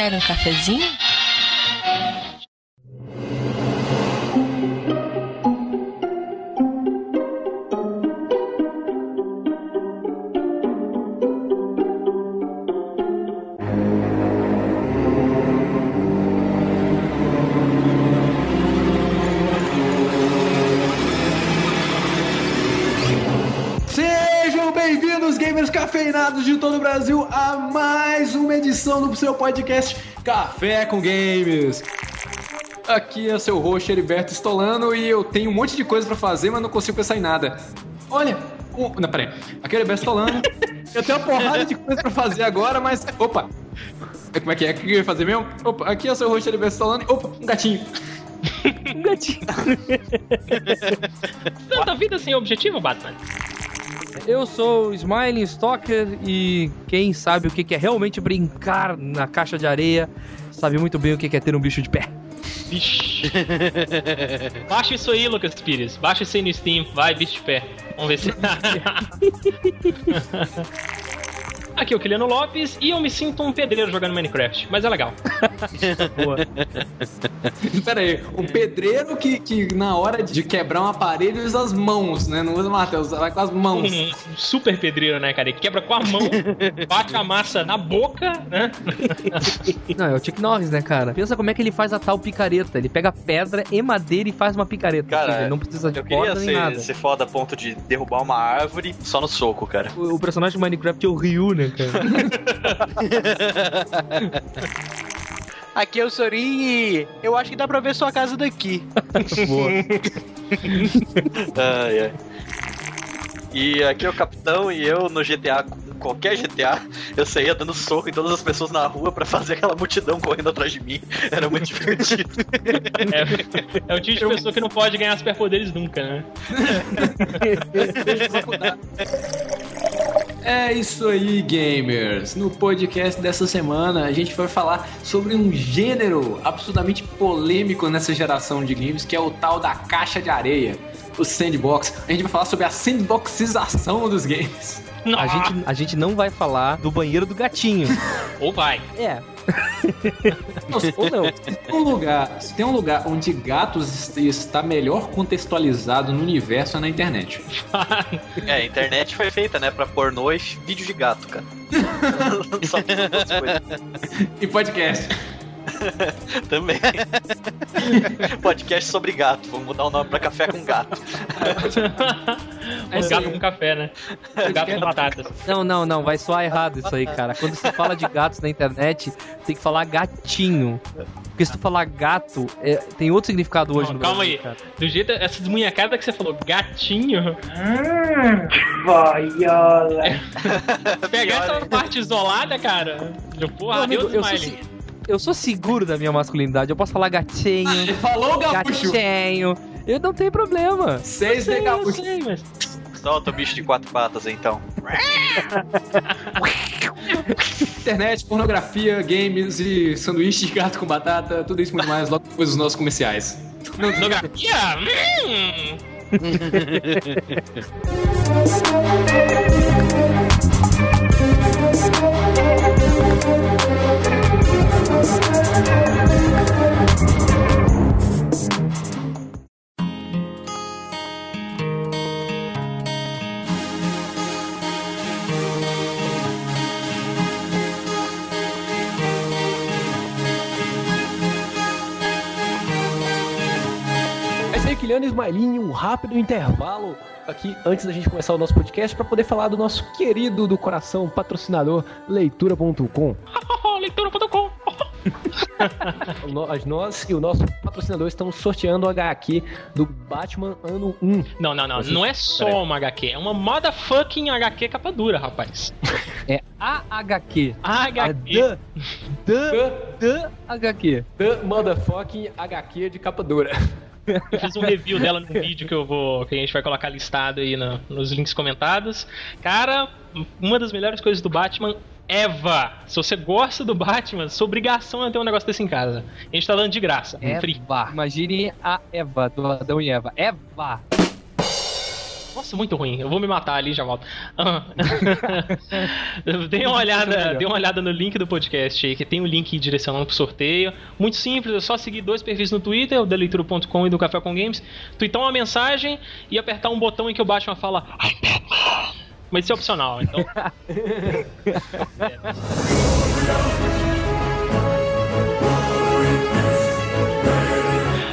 Quer um cafezinho? Sejam bem-vindos, gamers cafeinados de todo o Brasil, a edição do seu podcast Café com Games. Aqui é seu host Heriberto Stolano e eu tenho um monte de coisa pra fazer, mas não consigo pensar em nada. Olha, um... não, peraí. Aqui é o Heriberto Stolano. eu tenho uma porrada de coisa pra fazer agora, mas. Opa! Como é que é? O que eu ia fazer mesmo? Opa, aqui é o seu host Heriberto Stolano. Opa, um gatinho. Um gatinho. Tanta vida sem objetivo, Batman. Eu sou o Smiling Stalker e quem sabe o que é realmente brincar na caixa de areia sabe muito bem o que é ter um bicho de pé. Vixe. Baixa isso aí, Lucas Pires. Baixa isso aí no Steam. Vai, bicho de pé. Vamos ver se. Aqui é o Kiliano Lopes e eu me sinto um pedreiro jogando Minecraft, mas é legal. Boa. Pera aí, um pedreiro que, que na hora de quebrar um aparelho usa as mãos, né? Não usa martelo, usa- vai com as mãos. Um super pedreiro, né, cara? Ele quebra com a mão, bate a massa na boca, né? Não, é o Chuck Norris, né, cara? Pensa como é que ele faz a tal picareta. Ele pega pedra e madeira e faz uma picareta. Cara, seja, não precisa de Eu queria corda nem nada. ser, ser foda a ponto de derrubar uma árvore só no soco, cara. O, o personagem do Minecraft é o Ryu, né, cara? Aqui é o Sorin e eu acho que dá pra ver sua casa daqui. Boa. Ai. E aqui é o capitão e eu no GTA, qualquer GTA, eu saía dando soco em todas as pessoas na rua pra fazer aquela multidão correndo atrás de mim. Era muito divertido. É, é o tipo de pessoa que não pode ganhar superpoderes nunca, né? É isso aí, gamers! No podcast dessa semana a gente vai falar sobre um gênero absolutamente polêmico nessa geração de games, que é o tal da caixa de areia, o sandbox. A gente vai falar sobre a sandboxização dos games. A gente, a gente não vai falar do banheiro do gatinho. Ou vai. É. Ou não. Se tem um lugar, se tem um lugar onde gatos est- está melhor contextualizado no universo é na internet. É, a internet foi feita, né, pra pornô e vídeo de gato, cara. Só essas duas coisas. E podcast. Também. Podcast sobre gato. Vamos mudar o nome pra Café com Gato. É o isso gato com café, né? O gato com batatas. Não, não, não, vai soar errado isso aí, cara. Quando se fala de gatos na internet, tem que falar gatinho. Porque se tu falar gato, é, tem outro significado hoje Não, no calma Brasil, aí. cara. Do jeito, essa desmunhacada que você falou, gatinho. Pegar essa parte isolada, cara. Porra, Meu amigo, Deus eu sou, eu sou seguro da minha masculinidade. Eu posso falar gatinho, Ele falou gaúcho. gatinho. Eu não tenho problema. Seis de gaúcho. mas... Solta o bicho de quatro patas, então. Internet, pornografia, games e sanduíche de gato com batata, tudo isso muito mais logo depois dos nossos comerciais. Pornografia? E Ismailinho, um rápido intervalo aqui antes da gente começar o nosso podcast para poder falar do nosso querido do coração patrocinador Leitura.com. Leitura.com. Nós, nós e o nosso patrocinador estão sorteando o HQ do Batman ano 1. Não, não, não. Você- Não é só uma HQ. É uma motherfucking HQ capa dura, rapaz. É a HQ. A A HQ. the, the, the HQ. The motherfucking HQ de capa dura. Eu fiz um review dela no vídeo que eu vou. que a gente vai colocar listado aí no- nos links comentados. Cara, uma das melhores coisas do Batman. Eva, se você gosta do Batman, sua obrigação é ter um negócio desse em casa. A gente tá dando de graça, free. Eva. Imagine a Eva, do Adão e Eva. Eva. Nossa, muito ruim. Eu vou me matar ali e já volto. Ah. dê uma olhada, dê uma olhada no link do podcast aí, que tem o um link direcionando pro sorteio. Muito simples, é só seguir dois perfis no Twitter, o da leitura.com e do Café com Games, tweetar uma mensagem e apertar um botão em que o Batman fala. Mas isso é opcional, então.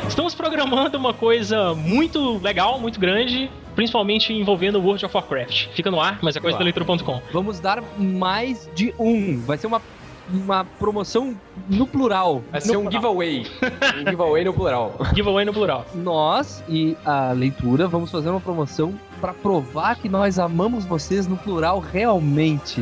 Estamos programando uma coisa muito legal, muito grande, principalmente envolvendo World of Warcraft. Fica no ar, mas é coisa da leitura.com. Vamos dar mais de um. Vai ser uma uma promoção no plural. Vai ser no um giveaway. um giveaway no plural. Giveaway no plural. Nós e a leitura vamos fazer uma promoção para provar que nós amamos vocês no plural realmente.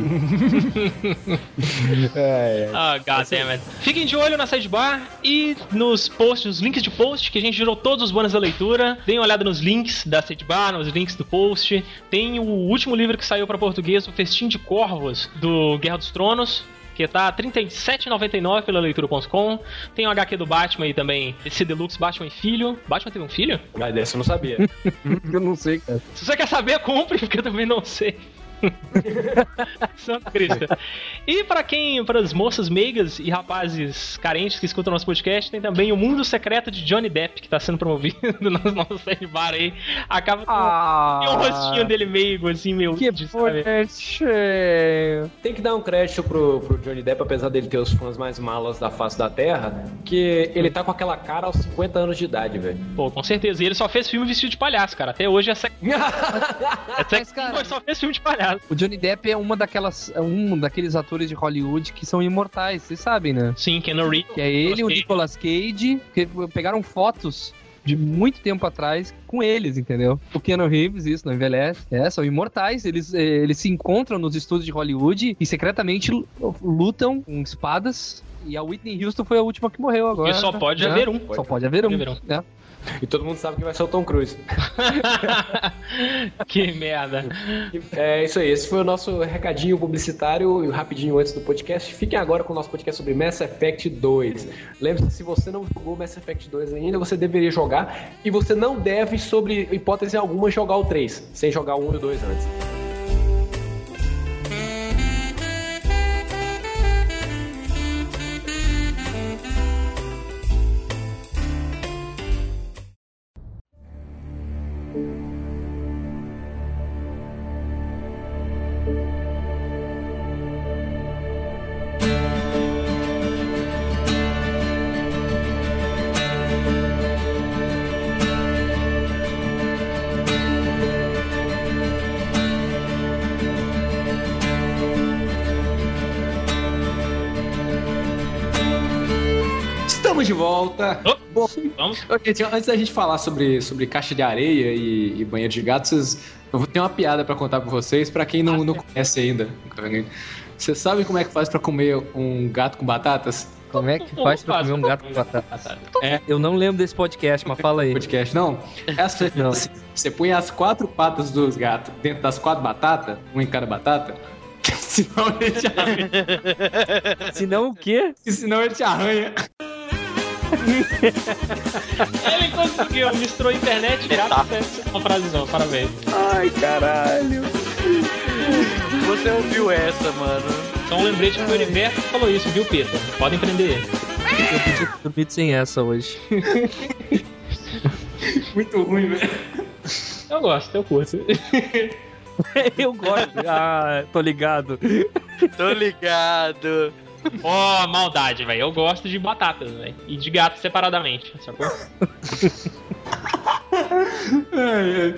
é, é. Oh, God damn it. Fiquem de olho na sidebar e nos posts, nos links de post, que a gente gerou todos os bônus da leitura. Deem uma olhada nos links da sidebar, nos links do post. Tem o último livro que saiu para português, o Festim de Corvos, do Guerra dos Tronos que tá R$ 37,99 pela leitura.com. Tem o HQ do Batman aí também, esse Deluxe Batman e Filho. Batman teve um filho? Ah, dessa eu não sabia. eu não sei, cara. Se você quer saber, compre, porque eu também não sei. Santo Cristo. E para quem, para as moças meigas e rapazes carentes que escutam nosso podcast, tem também o Mundo Secreto de Johnny Depp, que está sendo promovido no nosso série bar aí. Acaba com ah, tem um rostinho dele meigo, assim, meu. Que bonitinho. Tem que dar um crédito pro, pro Johnny Depp, apesar dele ter os fãs mais malas da face da Terra, que ele tá com aquela cara aos 50 anos de idade, velho. Pô, com certeza. E ele só fez filme vestido de palhaço, cara. Até hoje é sec... é sec... cara... só fez filme de palhaço. O Johnny Depp é uma daquelas, é um daqueles atores de Hollywood que são imortais, vocês sabem, né? Sim, Ken Reeves. Que é ele, o Nicolas Cage, que pegaram fotos de muito tempo atrás com eles, entendeu? O Keanu Reeves, isso, não envelhece. É, são imortais. Eles, eh, eles se encontram nos estúdios de Hollywood e secretamente lutam com espadas. E a Whitney Houston foi a última que morreu agora. E só pode é. haver um. Só pode haver um. Pode haver um. É. E todo mundo sabe que vai ser o Tom Cruise. que merda. É isso aí. Esse foi o nosso recadinho publicitário rapidinho antes do podcast. Fiquem agora com o nosso podcast sobre Mass Effect 2. Lembre-se, se você não jogou Mass Effect 2 ainda, você deveria jogar. E você não deve, sobre hipótese alguma, jogar o 3, sem jogar o 1 e o 2 antes. Volta. Oh, Bom, vamos. Okay, antes da gente falar sobre, sobre caixa de areia e, e banheiro de gato, vocês, eu vou ter uma piada para contar pra vocês, para quem não, não conhece ainda. Vocês sabem como é que faz para comer um gato com batatas? Como é que faz pra comer um gato com batata? É. Eu não lembro desse podcast, mas fala aí. Podcast, não? Assim, não. Assim, você põe as quatro patas dos gatos dentro das quatro batatas, um em cada batata, senão ele te arranha. senão o quê? Senão ele te arranha. Ele conseguiu, misturou internet e tá. uma frasezão, parabéns. Ai, caralho. Você ouviu essa, mano? Só um lembrete que o universo falou isso, viu, Pedro? Podem prender ele. Eu dormido sem essa hoje. Muito ruim, velho. Eu gosto, eu curto. eu gosto. Ah, tô ligado. Tô ligado. Ó, oh, maldade, velho. Eu gosto de batatas, velho. E de gato separadamente, sacou? ai, ai.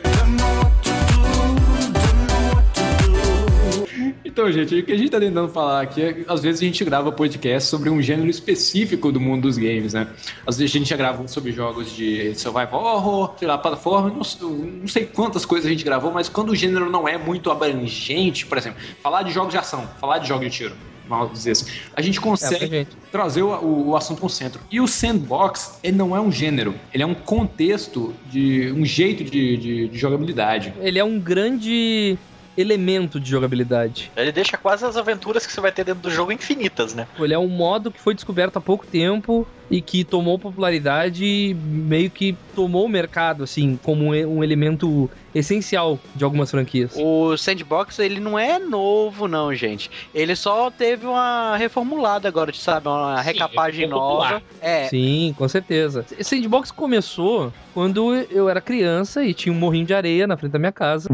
Então, gente, o que a gente tá tentando falar aqui é às vezes a gente grava podcast sobre um gênero específico do mundo dos games, né? Às vezes a gente já gravou sobre jogos de survival horror, sei lá, plataforma, não, não sei quantas coisas a gente gravou, mas quando o gênero não é muito abrangente, por exemplo, falar de jogos de ação, falar de jogos de tiro, vamos dizer assim, a gente consegue é, trazer o, o, o assunto para centro. E o sandbox, ele não é um gênero, ele é um contexto de um jeito de, de, de jogabilidade. Ele é um grande elemento de jogabilidade. Ele deixa quase as aventuras que você vai ter dentro do jogo infinitas, né? Ele é um modo que foi descoberto há pouco tempo e que tomou popularidade e meio que tomou o mercado, assim, como um elemento essencial de algumas franquias. O Sandbox, ele não é novo, não, gente. Ele só teve uma reformulada agora, sabe? Uma Sim, recapagem popular. nova. É, Sim, com certeza. Sandbox começou quando eu era criança e tinha um morrinho de areia na frente da minha casa.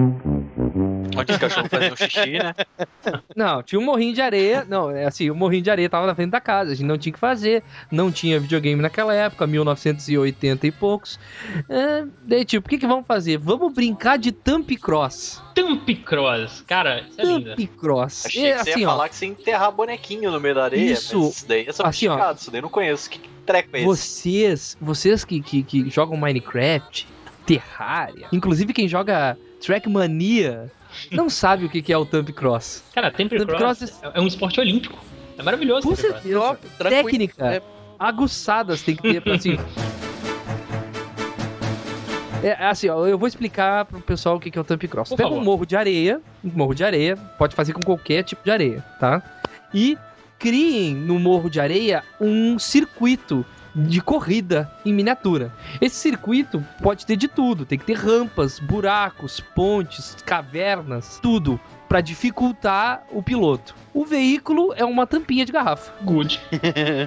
Onde os cachorros fazem um xixi, né? Não, tinha um morrinho de areia. Não, é assim, o morrinho de areia tava na frente da casa. A gente não tinha o que fazer. Não tinha videogame naquela época, 1980 e poucos. É, daí, tipo, o que, que vamos fazer? Vamos brincar de Thump Cross. Thump Cross. Cara, isso é lindo. Thump Cross. Achei É, que você assim, ia ó, falar que você ia enterrar bonequinho no meio da areia. Isso. Mas isso daí é Assim, ó. isso daí eu não conheço. Que, que treco é esse? vocês, vocês que, que, que jogam Minecraft, Terraria, inclusive quem joga Trackmania, não sabe o que, é o Thump Cross. Cara, Thump Thump Cross, Cross é é um esporte olímpico. É maravilhoso. Com certeza. Técnica. É. aguçadas tem que ter pra assim. É assim, ó, eu vou explicar pro pessoal o que que é o Thump Cross. Por Pega favor. um morro de areia, um morro de areia, pode fazer com qualquer tipo de areia, tá? E criem no morro de areia um circuito de corrida em miniatura. Esse circuito pode ter de tudo, tem que ter rampas, buracos, pontes, cavernas, tudo pra dificultar o piloto. O veículo é uma tampinha de garrafa. Good.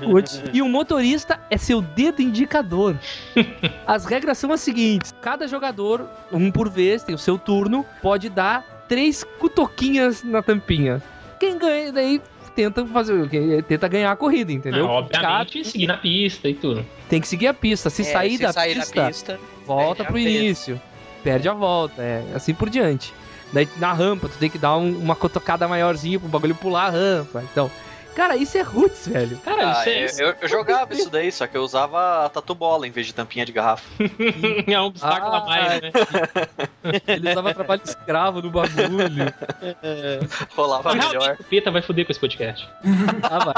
Good. E o motorista é seu dedo indicador. As regras são as seguintes: cada jogador, um por vez, tem o seu turno, pode dar três cutoquinhas na tampinha. Quem ganha daí tenta fazer, o quê? tenta ganhar a corrida, entendeu? Não, obviamente, seguir na pista e tudo. Tem que seguir a pista. Se É, sair se da sair pista, da pista. volta pro início. Perde a volta, é assim por diante. Daí na rampa, tu tem que dar um- uma cotocada maiorzinha pro bagulho pular a rampa. Então, cara, isso é roots, velho. Cara, Ah, isso é, eu, eu- eu jogava isso daí, só que eu usava a tatu bola em vez de tampinha de garrafa. é um obstáculo Ah, a mais, né? Ele usava trabalho escravo no bagulho. Rolava Realmente, melhor. o Peta vai foder com esse podcast. Ah, vai.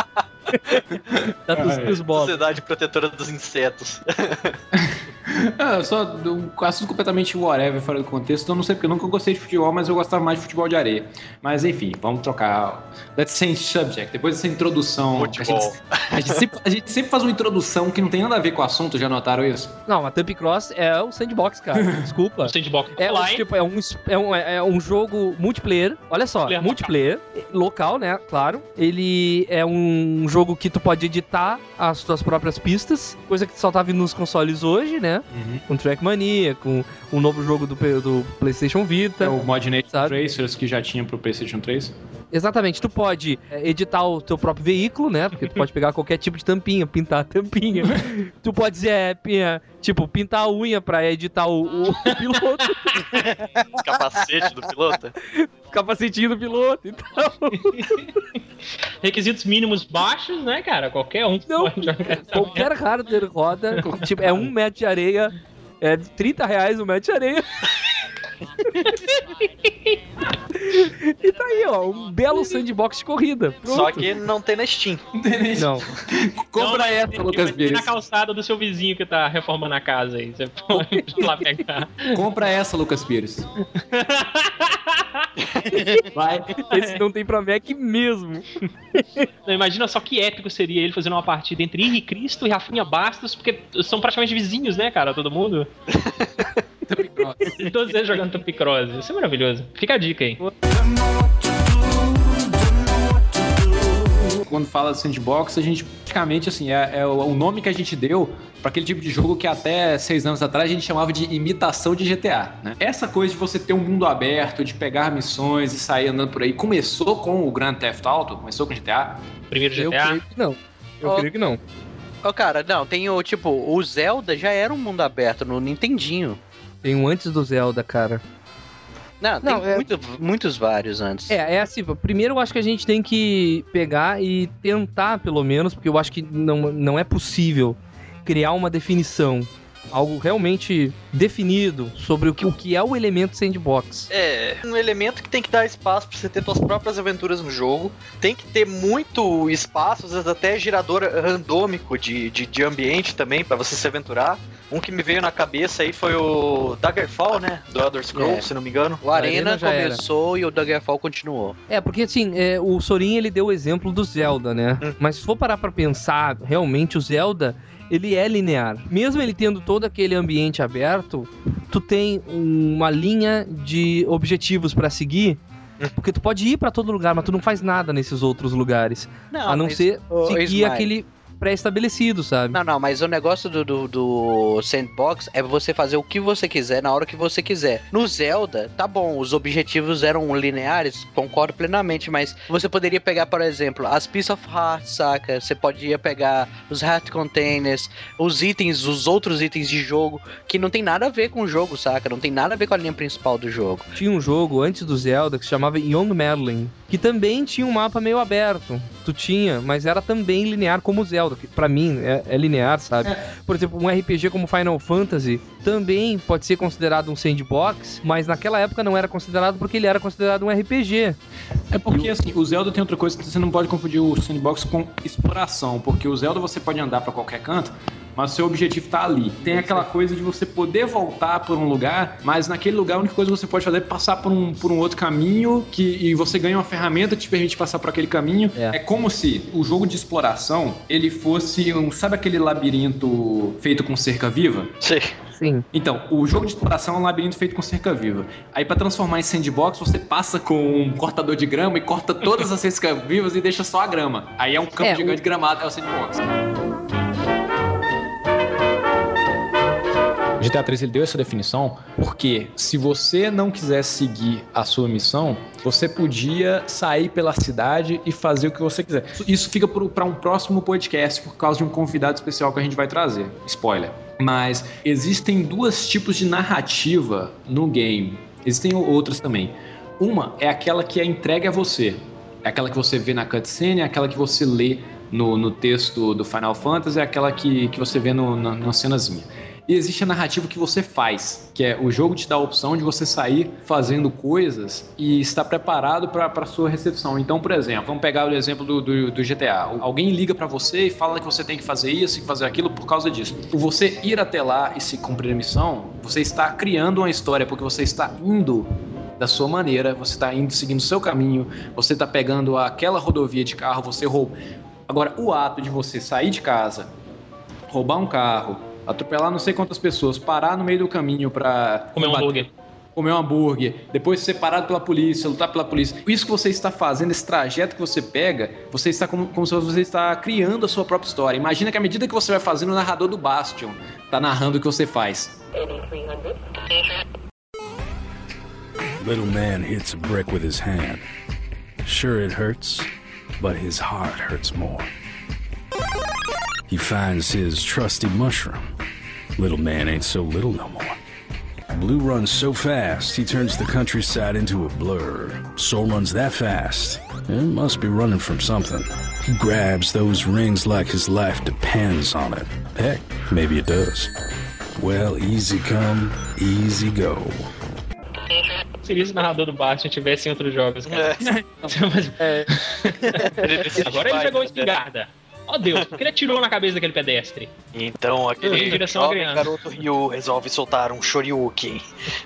Tá bolas. Sociedade Protetora dos Insetos. Ah, só um assunto completamente whatever, fora do contexto. Então, eu não sei porque eu nunca gostei de futebol, mas eu gostava mais de futebol de areia. Mas enfim, vamos trocar. Let's change subject. Depois dessa introdução. A gente, a, gente sempre, a gente sempre faz uma introdução que não tem nada a ver com o assunto, já notaram isso? Não, a Thump Cross é o sandbox, cara. Desculpa. O sandbox É, um, online. tipo, é, um, é, um, é um jogo multiplayer. Olha só, Multiplayer multiplayer, local, né? Claro. Ele é um jogo que tu pode editar as tuas próprias pistas, coisa que só tá vindo nos consoles hoje, né? Com Trackmania, com o novo jogo do, do PlayStation Vita. É o Mod Nature? Tracers que já tinha pro PlayStation 3. Exatamente, tu pode é, editar o teu próprio veículo, né? Porque tu pode pegar qualquer tipo de tampinha, pintar a tampinha. tu pode, é, pinha- tipo, pintar a unha pra editar o, o piloto, Capacete do piloto. capacetinho do piloto e tal. Requisitos mínimos baixos, né, cara? Qualquer um Não, pode jogar. Qualquer hardware roda, tipo, é um metro de areia, é 30 reais um metro de areia. E tá aí, ó, um belo sandbox de corrida. Pronto. Só que não tem na Steam. Não, Compra Não, essa, tem- Lucas ter na Pires. calçada do seu vizinho que tá reformando a casa aí. Você pode lá pegar. Compra essa, Lucas Pires. Vai. esse não tem pra Mac mesmo. Não, imagina só que épico seria ele fazendo uma partida entre Henri Cristo e Rafinha Bastos, porque são praticamente vizinhos, né, cara? Todo mundo. E todos eles jogando Top Cross. Isso é maravilhoso. Fica a dica aí. Quando fala de sandbox, a gente praticamente assim é, é o nome que a gente deu para aquele tipo de jogo que até seis anos atrás a gente chamava de imitação de GTA. Né? Essa coisa de você ter um mundo aberto, de pegar missões e sair andando por aí, começou com o Grand Theft Auto, começou com GTA. Primeiro Eu GTA. creio que não. Eu Ó. creio que não. Ô, cara, não, tem o tipo, o Zelda já era um mundo aberto no Nintendinho. Tem um antes do Zelda, cara. Não, tem Não, é- muito- muitos vários antes. É, é assim, primeiro eu acho que a gente tem que pegar e tentar, pelo menos, porque eu acho que não, não é possível criar uma definição, algo realmente definido sobre o que, o que é o elemento sandbox. É um elemento que tem que dar espaço pra você ter suas próprias aventuras no jogo. Tem que ter muito espaço, às vezes até gerador randômico de, de, de ambiente também pra você se aventurar. Um que me veio na cabeça aí foi o Daggerfall, né? Do Elder Scrolls, É. se não me engano. O Arena, Arena já era. começou e o Daggerfall continuou. É, porque assim, é, o Sorin ele deu o exemplo do Zelda, né? Hum. Mas se for parar pra pensar, realmente o Zelda, ele é linear. Mesmo ele tendo todo aquele ambiente aberto, tu tem uma linha de objetivos pra seguir. Porque tu pode ir pra todo lugar, mas tu não faz nada nesses outros lugares. Não, a não mas- ser seguir aquele pré-estabelecido, sabe? Não, não, mas o negócio do, do, do sandbox é você fazer o que você quiser na hora que você quiser. No Zelda, tá bom, os objetivos eram lineares, concordo plenamente, mas você poderia pegar, por exemplo, as Piece of Heart, saca? Você podia pegar os Heart Containers, os itens, os outros itens de jogo, que não tem nada a ver com o jogo, saca? Não tem nada a ver com a linha principal do jogo. Tinha um jogo antes do Zelda que se chamava Young Madeline, que também tinha um mapa meio aberto. Tu tinha, mas era também linear como o Zelda, que pra mim é, é linear, sabe? Por exemplo, um RPG como Final Fantasy também pode ser considerado um sandbox, mas naquela época não era considerado porque ele era considerado um RPG. É porque assim, o Zelda tem outra coisa que você não pode confundir o sandbox com exploração, porque o Zelda você pode andar pra qualquer canto, mas seu objetivo tá ali. Tem aquela coisa de você poder voltar por um lugar, mas naquele lugar a única coisa que você pode fazer é passar por um, por um outro caminho que, e você ganha uma ferramenta que te permite passar por aquele caminho. É. É. como se o jogo de exploração ele fosse um. Sabe aquele labirinto feito com cerca viva? Sim. Sim. Então, o jogo de exploração é um labirinto feito com cerca viva. Aí, pra transformar em sandbox, você passa com um cortador de grama e corta todas as cercas vivas e deixa só a grama. Aí é um campo É, gigante gramado, é o sandbox. GTA 3 ele deu essa definição porque se você não quisesse seguir a sua missão, você podia sair pela cidade e fazer o que você quiser. Isso fica para um próximo podcast por causa de um convidado especial que a gente vai trazer. Spoiler. Mas existem dois tipos de narrativa no game. Existem outras também. Uma é aquela que é entregue a você. É aquela que você vê na cutscene, é aquela que você lê no, no texto do Final Fantasy, é aquela que, que você vê no, na, na cenazinha. E existe a narrativa que você faz, que é o jogo te dá a opção de você sair fazendo coisas e estar preparado para sua recepção. Então, por exemplo, vamos pegar o exemplo do, do, do GTA. Alguém liga para você e fala que você tem que fazer isso e fazer aquilo por causa disso. Você ir até lá e se cumprir a missão, você está criando uma história, porque você está indo da sua maneira, você está indo seguindo o seu caminho, você está pegando aquela rodovia de carro, você rouba. Agora, o ato de você sair de casa, roubar um carro, atropelar não sei quantas pessoas, parar no meio do caminho pra Comer um hambúrguer. comer um hambúrguer, depois ser parado pela polícia, lutar pela polícia. Isso que você está fazendo, esse trajeto que você pega, você está como, como se você está criando a sua própria história. Imagina que à medida que você vai fazendo, o narrador do Bastion tá narrando o que você faz. Little man hits a brick with his hand. Sure, it hurts, but his heart hurts more. He finds his trusty mushroom. Little man ain't so little no more. Blue runs so fast, he turns the countryside into a blur. Soul runs that fast. It must be running from something. He grabs those rings like his life depends on it. Heck, maybe it does. Well, easy come, easy go. Seria se o narrador do Batman tivesse em outros jogos, cara. Mas- Agora ele pegou a espingarda. Ó Deus, por que ele atirou na cabeça daquele pedestre? Então, Em aquele jovem criança. garoto Ryu resolve soltar um Shoryuken,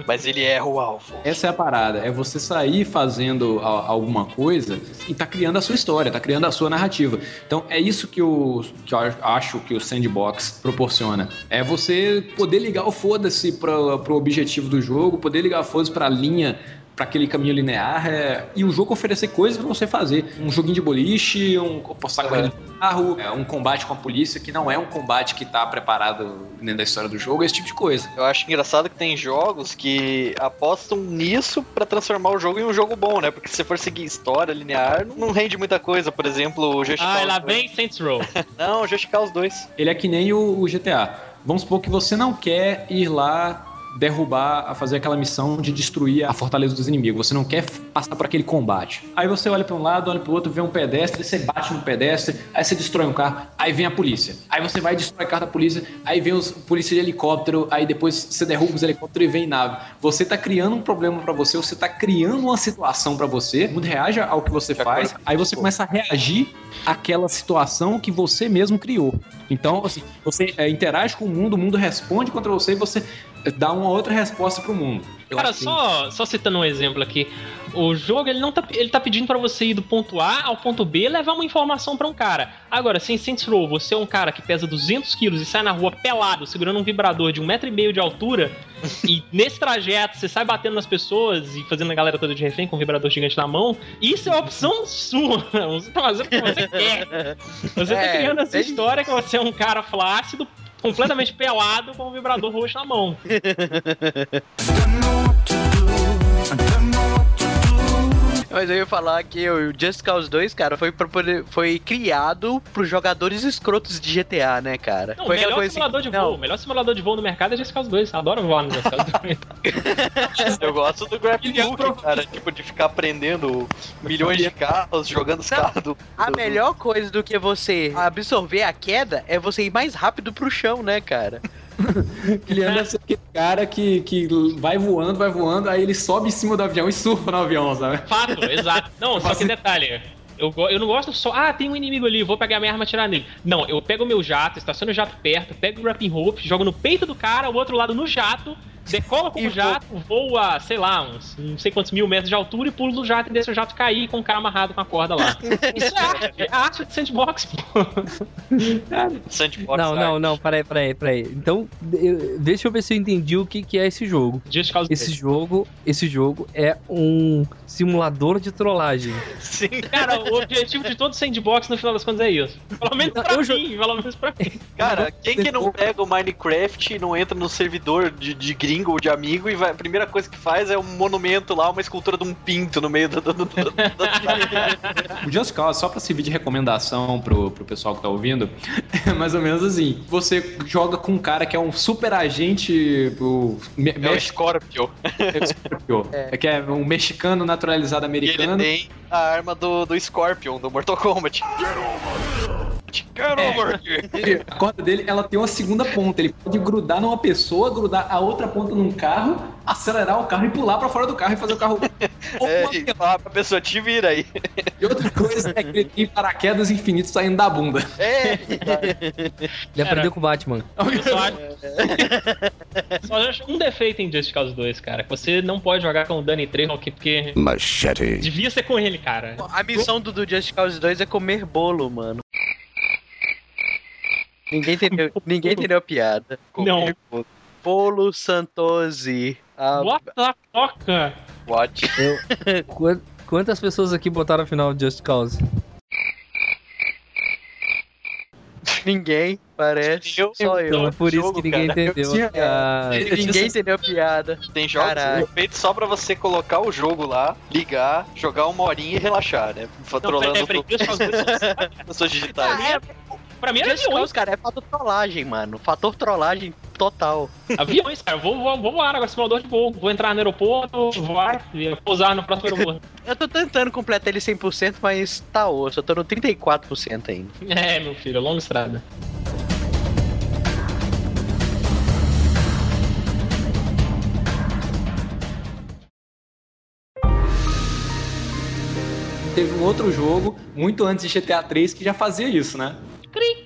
mas ele erra o alvo. Essa é a parada, é você sair fazendo a- alguma coisa e tá criando a sua história, tá criando a sua narrativa. Então é isso que eu, que eu acho que o sandbox proporciona. É você poder ligar o foda-se pro, pro objetivo do jogo, poder ligar o foda-se pra linha para aquele caminho linear é, e o jogo oferecer coisas pra você fazer. Um joguinho de boliche, um postar correndo de carro, é, um combate com a polícia que não é um combate que tá preparado dentro da história do jogo, esse tipo de coisa. Eu acho engraçado que tem jogos que apostam nisso pra transformar o jogo em um jogo bom, né? Porque se você for seguir história linear, não rende muita coisa. Por exemplo, o Just Ah, Cause lá 2. vem Saints Row. Não, o Just Cause 2. Ele é que nem o, o GTA. Vamos supor que você não quer ir lá derrubar, a fazer aquela missão de destruir a fortaleza dos inimigos. Você não quer passar por aquele combate. Aí você olha para um lado, olha para o outro, vê um pedestre, você bate no pedestre, aí você destrói um carro, aí vem a polícia. Aí você vai e destrói o carro da polícia, aí vem os polícia de helicóptero, aí depois você derruba os helicópteros e vem nave. Você tá criando um problema para você, você tá criando uma situação para você, o mundo reage ao que você faz, aí você começa a reagir àquela situação que você mesmo criou. Então, assim, você é, interage com o mundo, o mundo responde contra você e você dá uma outra resposta pro mundo. Eu Cara, acho que- só, só citando um exemplo aqui. O jogo, ele não tá, ele tá pedindo pra você ir do ponto A ao ponto B e levar uma informação pra um cara. Agora, se em Saints Row você é um cara que pesa 200 quilos e sai na rua pelado, segurando um vibrador de um metro e meio de altura, e nesse trajeto você sai batendo nas pessoas e fazendo a galera toda de refém com um vibrador gigante na mão, isso é opção sua. Você tá fazendo o que você quer. Você tá É, criando essa bem- história que você é um cara flácido, completamente pelado com um vibrador roxo na mão. Mas eu ia falar que o Just Cause 2, cara, foi, pra poder, foi criado pros jogadores escrotos de GTA, né, cara? Não, o foi melhor simulador de voo. O melhor simulador de voo no mercado é Just Cause 2. Adoro voar no Just Cause 2. Eu gosto do grappling hook, cara. Tipo, de ficar prendendo milhões de carros, jogando os Não, carros do. A do- melhor coisa do que você absorver a queda é você ir mais rápido pro chão, né, cara? Ele anda ser aquele cara que, que vai voando, vai voando, aí ele sobe em cima do avião e surfa no avião, sabe? Fato, exato. Não, só que detalhe. Eu, eu não gosto só, ah, tem um inimigo ali, vou pegar minha arma e atirar nele. Não, eu pego o meu jato, estaciono o jato perto, pego o grappling rope, jogo no peito do cara, o outro lado no jato, decolo com o jato, voo a, sei lá, uns não sei quantos mil metros de altura e pulo do jato e deixo o jato cair com o cara amarrado com a corda lá. Isso é arte, é arte de sandbox, pô. Sandbox Não, não, não, peraí, peraí, peraí. Então, eu- deixa eu ver se eu entendi o que, que é esse jogo. Just Cause Esse jogo, esse jogo é um simulador de trollagem. Sim. Cara, o objetivo de todo sandbox no final das contas é isso. Pelo menos pra Eu mim, jo- pelo menos pra mim. Cara, quem que não pega o Minecraft e não entra no servidor de, de gringo ou de amigo e vai, a primeira coisa que faz é um monumento lá, uma escultura de um pinto no meio do. do, do, do- do- O Just Cause, só pra servir de recomendação pro, pro pessoal que tá ouvindo, é mais ou menos assim: você joga com um cara que é um super agente. O, me, é o México, Scorpio. é. que é um mexicano naturalizado E ele americano. tem a arma do, do Scorpion, do Mortal Kombat. Get over here. A corda dele, ela tem uma segunda ponta. Ele pode grudar numa pessoa, grudar a outra ponta num carro, acelerar o carro e pular pra fora do carro e fazer o carro. É, e fala pra pessoa, te vira aí. E outra coisa é que ele tem paraquedas infinitos saindo da bunda. É, Ele aprendeu com o Batman. Só acho... só acho um defeito em Just Cause 2, cara. Que você não pode jogar com o Danny Trejo aqui, porque Machete. devia ser com ele, cara. A missão do, do Just Cause 2 é comer bolo, mano. Ninguém entendeu, ninguém entendeu a piada. Não. Polo Santosi. A... What the fuck? What? Quan- Quantas pessoas aqui botaram a final de Just Cause? Ninguém, parece. Eu- Só Então eu. é por isso jogo, que ninguém cara. entendeu. Eu tinha- Ah, Ninguém entendeu a piada. Tem jogos feitos só pra você colocar o jogo lá, ligar, jogar uma horinha e relaxar, né? Não, Trolando peraí, peraí, Just Cause 2 as suas digitais. Ah, é, pra mim era Just aviões, Cause, cara, é fator trollagem, mano. Fator trollagem total. aviões, cara. Vou, vou, vou voar agora, simulador de voo. Vou entrar no aeroporto, voar e pousar no próximo aeroporto. Eu tô tentando completar ele 100%, mas tá osso. Eu tô no 34% ainda. É, meu filho, longa estrada. Teve um outro jogo, muito antes de GTA 3, que já fazia isso, né?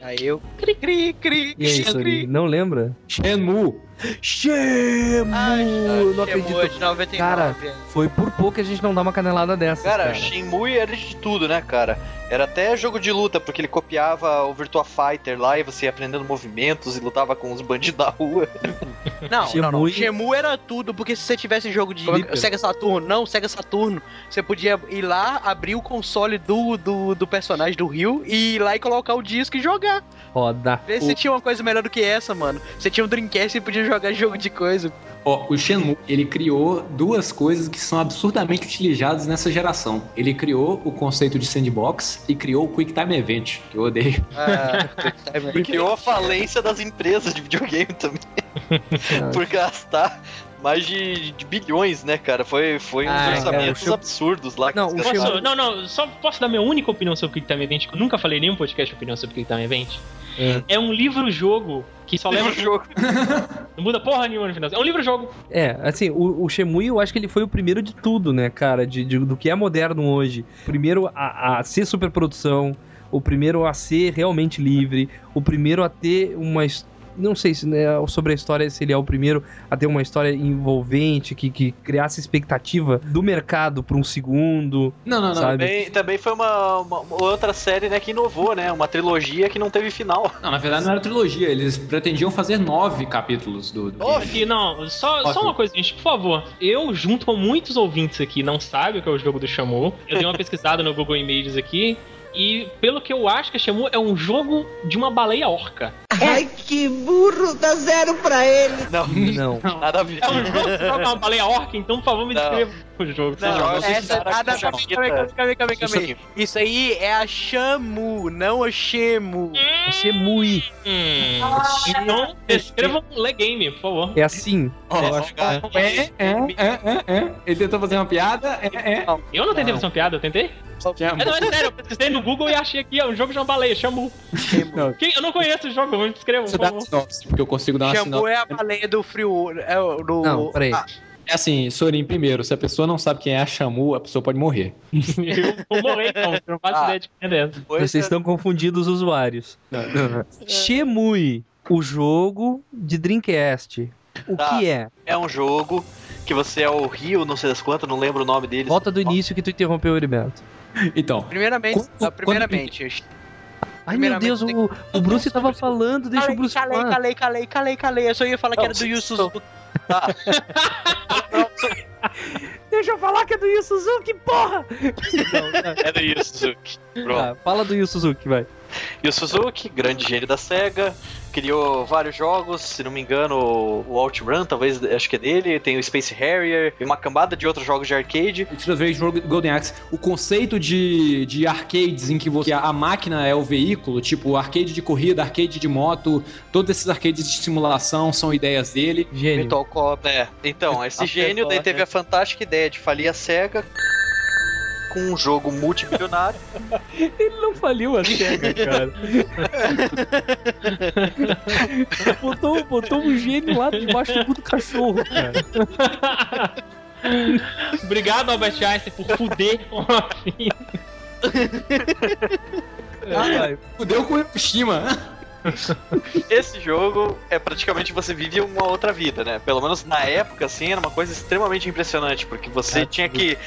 Aí eu. Cri, cri, cri, e aí, cri, Sori? Não lembra? Shenmue. Shenmue! Ah, não acredito. de 99. Cara, foi por pouco que a gente não dá uma canelada dessas, Cara, cara. Shenmue era de tudo, né, cara? Era até jogo de luta, porque ele copiava o Virtua Fighter lá e você ia aprendendo movimentos e lutava com os bandidos da rua. Não, não, não. Shenmue- Shenmue era tudo, porque se você tivesse jogo de Flipper. Sega Saturno, não, Sega Saturno, você podia ir lá, abrir o console do, do, do personagem do Rio e ir lá e colocar o disco e jogar. Roda. Vê se tinha uma coisa melhor do que essa, mano. Você tinha um Dreamcast e podia jogar jogo de coisa. Ó, o Shenmue, ele criou duas coisas que são absurdamente utilizadas nessa geração. Ele criou o conceito de sandbox e criou o Quick Time Event, que eu odeio. Ah, Ele criou a falência das empresas de videogame também. por gastar mais de, de bilhões, né, cara? Foi, foi uns Ah, orçamentos cara, absurdos lá. que Não. Posso, não, não, só posso dar minha única opinião sobre o Quick Time Event, que eu nunca falei em nenhum podcast de opinião sobre o Quick Time Event. É, um livro-jogo que só leva jogo. Não muda porra nenhuma no final. É um livro-jogo. É, assim, o, o Shemui eu acho que ele foi o primeiro de tudo, né, cara? De, de- do que é moderno hoje. Primeiro a, a ser superprodução, o primeiro a ser realmente livre, o primeiro a ter uma. his- Não sei se né, sobre a história se ele é o primeiro a ter uma história envolvente, que, que criasse expectativa do mercado por um segundo. Não, não, não. Sabe? Também, também foi uma, uma- outra série né, que inovou, né? Uma trilogia que não teve final. Não, na verdade não era trilogia. Eles pretendiam fazer nove capítulos do. do Nove? Aqui, não, só, só uma coisa, gente, por favor. Eu, junto com muitos ouvintes aqui, não sabe o que é o jogo do Shamu. Eu dei uma pesquisada no Google Images aqui. E pelo que eu acho que Shamu é um jogo de uma baleia orca. Ai, que burro, dá zero pra ele. Não, Não. nada a ver. É um jogo que joga uma baleia orca, então por favor me Não. descreva o jogo. Não, Não, Essa para nada com calma, jaqueta. calma, calma, calma, calma, calma. Isso Isso aí é a Shamu, não a Shemu. É Shemui. Hum, então, descreva um Le Game, por favor. É assim. Ó, eu acho que jogar- É, é, é, é, é. Ele tentou fazer uma piada. É, é. Eu não tentei Não. fazer uma piada, eu tentei? É, não, é sério, eu pesquisei no Google e achei aqui, é um jogo de uma baleia, Shamu. Não, Quem, eu não conheço o jogo, me descreva, por favor. sinopse, porque eu consigo dar uma Shamu sinopse. é a baleia do frio. É o do. Não, peraí. Ah, É assim, Sorin, primeiro, se a pessoa não sabe quem é a Shamu, a pessoa pode morrer. Eu vou morrer então, eu não faço Ah. ideia de quem é Vocês estão confundindo os usuários. Shemui, o jogo de Dreamcast. O Tá. que é? É um jogo que você é o Rio, não sei das quantas, não lembro o nome dele. Volta do início que tu interrompeu o Heriberto. Então, Primeiramente, Quando- primeiramente. Ai meu Deus, o, o Bruce tava falando, deixa o Bruce calei, falar. calei, calei, calei, calei. Eu só ia falar que Não, era do Yu Suzuki. Tá. Deixa eu falar que é do Yu Suzuki, porra! É do Yu Suzuki. Pronto. Tá, fala do Yu Suzuki, vai. Yu Suzuki, grande gênio da SEGA, criou vários jogos, se não me engano, o Outrun, talvez, acho que é dele, tem o Space Harrier, e uma cambada de outros jogos de arcade. Rage Golden Axe, o conceito de, de arcades em que você, a máquina é o veículo, tipo arcade de corrida, arcade de moto, todos esses arcades de simulação são ideias dele. Gênio. Virtual Cop. É, então, esse gênio daí teve a fantástica ideia de falir a SEGA com um jogo multimilionário. Ele não faliu a SEGA, cara. botou, botou um gênio lá debaixo do cu do cachorro, cara. Obrigado, Albert Einstein, por fuder com a vida. Vai. Fudeu com o Hiroshima. Esse jogo é praticamente você vive uma outra vida, né? Pelo menos na época, assim, era uma coisa extremamente impressionante, porque você tinha que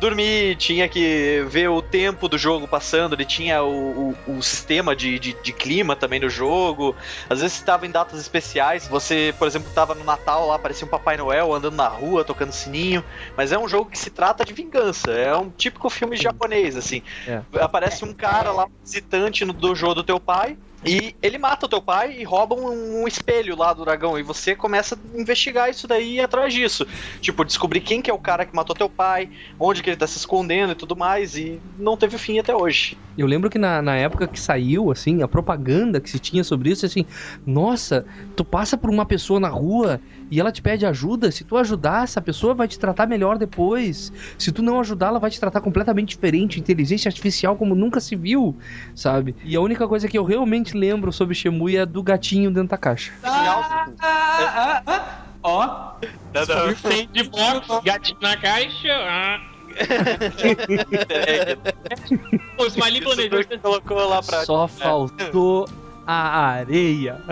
dormir, tinha que ver o tempo do jogo passando, ele tinha o, o, o sistema de, de, de clima também do jogo. Às vezes estava em datas especiais, você, por exemplo, estava no Natal lá, parecia um Papai Noel andando na rua, tocando sininho. Mas é um jogo que se trata de vingança, é um típico filme japonês, assim. É. Aparece um cara lá, visitante no dojo do teu pai, e ele mata o teu pai e rouba um, um espelho lá do dragão. E você começa a investigar isso daí e ir atrás disso. Tipo, descobrir quem que é o cara que matou teu pai, onde que ele tá se escondendo e tudo mais. E não teve fim até hoje. Eu lembro que na, na época que saiu, assim, a propaganda que se tinha sobre isso, assim, nossa, tu passa por uma pessoa na rua e ela te pede ajuda, se tu ajudar, essa pessoa vai te tratar melhor depois. Se tu não ajudar, ela vai te tratar completamente diferente, inteligência artificial como nunca se viu, sabe? E a única coisa que eu realmente lembro sobre Shemui é do gatinho dentro da caixa. Ah, ah, ah. Ó, Tem de box, gatinho na caixa. Ah. Pô, o Smiley planejou. Você colocou lá pra. Só faltou a areia.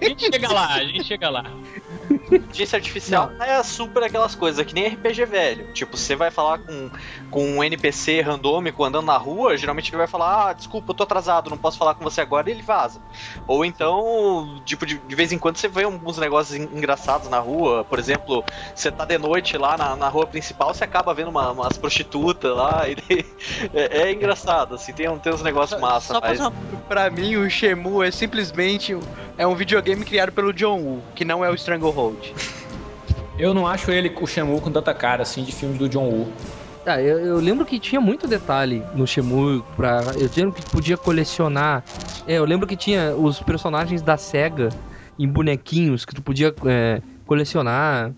A gente chega lá, a gente chega lá. Inteligência artificial não. é super aquelas coisas, que nem RPG velho. Tipo, você vai falar com, com um NPC randômico andando na rua, geralmente ele vai falar: Ah, desculpa, eu tô atrasado, não posso falar com você agora, e ele vaza. Ou então, tipo, de, de vez em quando você vê uns negócios en- engraçados na rua. Por exemplo, você tá de noite lá na, na rua principal, você acaba vendo uma- umas prostitutas lá. E daí- é, é engraçado, assim, tem, um- tem uns negócios massa. Só mas... uma... Pra mim, o Shemu é simplesmente é um videogame criado pelo John Woo, que não é o Stranglehold. Eu não acho ele, o Shamu, com tanta cara, assim, de filmes do John Woo. Ah, eu, eu lembro que tinha muito detalhe no Shemu pra. Eu lembro que podia colecionar. É, eu lembro que tinha os personagens da SEGA. em bonequinhos que tu podia é, colecionar.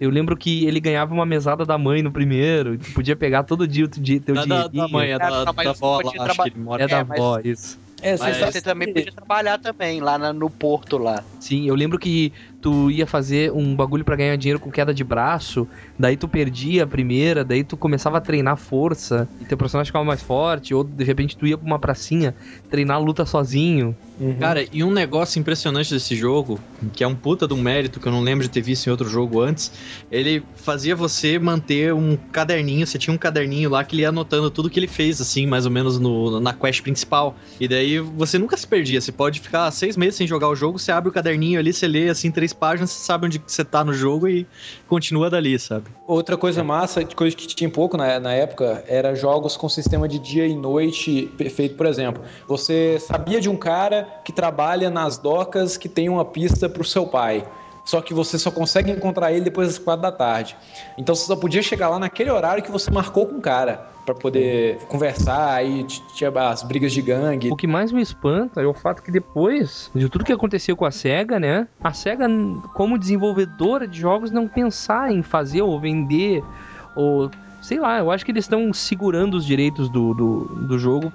Eu lembro que ele ganhava uma mesada da mãe no primeiro, tu podia pegar todo dia o dia, teu Da, da, dinheirinho. da mãe, é da, mas da você avó lá, acho que ele mora. É da É, mas- avó, isso. É, Mas você também podia trabalhar também, lá no porto lá. Sim, eu lembro que tu ia fazer um bagulho pra ganhar dinheiro com queda de braço, daí tu perdia a primeira, daí tu começava a treinar força, e teu personagem ficava mais forte, ou de repente tu ia pra uma pracinha treinar luta sozinho. Cara, e um negócio impressionante desse jogo, que é um puta de um mérito que eu não lembro de ter visto em outro jogo antes, ele fazia você manter um caderninho, você tinha um caderninho lá que ele ia anotando tudo que ele fez, assim, mais ou menos no, na quest principal. E daí você nunca se perdia, você pode ficar seis meses sem jogar o jogo, você abre o caderninho ali, você lê, assim, três páginas, você sabe onde você tá no jogo e continua dali, sabe? Outra coisa massa, coisa que tinha pouco na, na época, era jogos com sistema de dia e noite feito, por exemplo. Você sabia de um cara que trabalha nas docas que tem uma pista pro seu pai. Só que você só consegue encontrar ele depois das quatro da tarde. Então você só podia chegar lá naquele horário que você marcou com o cara. Pra poder conversar, aí tinha as brigas de gangue. O que mais me espanta é o fato que depois de tudo que aconteceu com a SEGA, né? A SEGA, como desenvolvedora de jogos, não pensar em fazer ou vender ou sei lá, eu acho que eles estão segurando os direitos do, do, do jogo hum,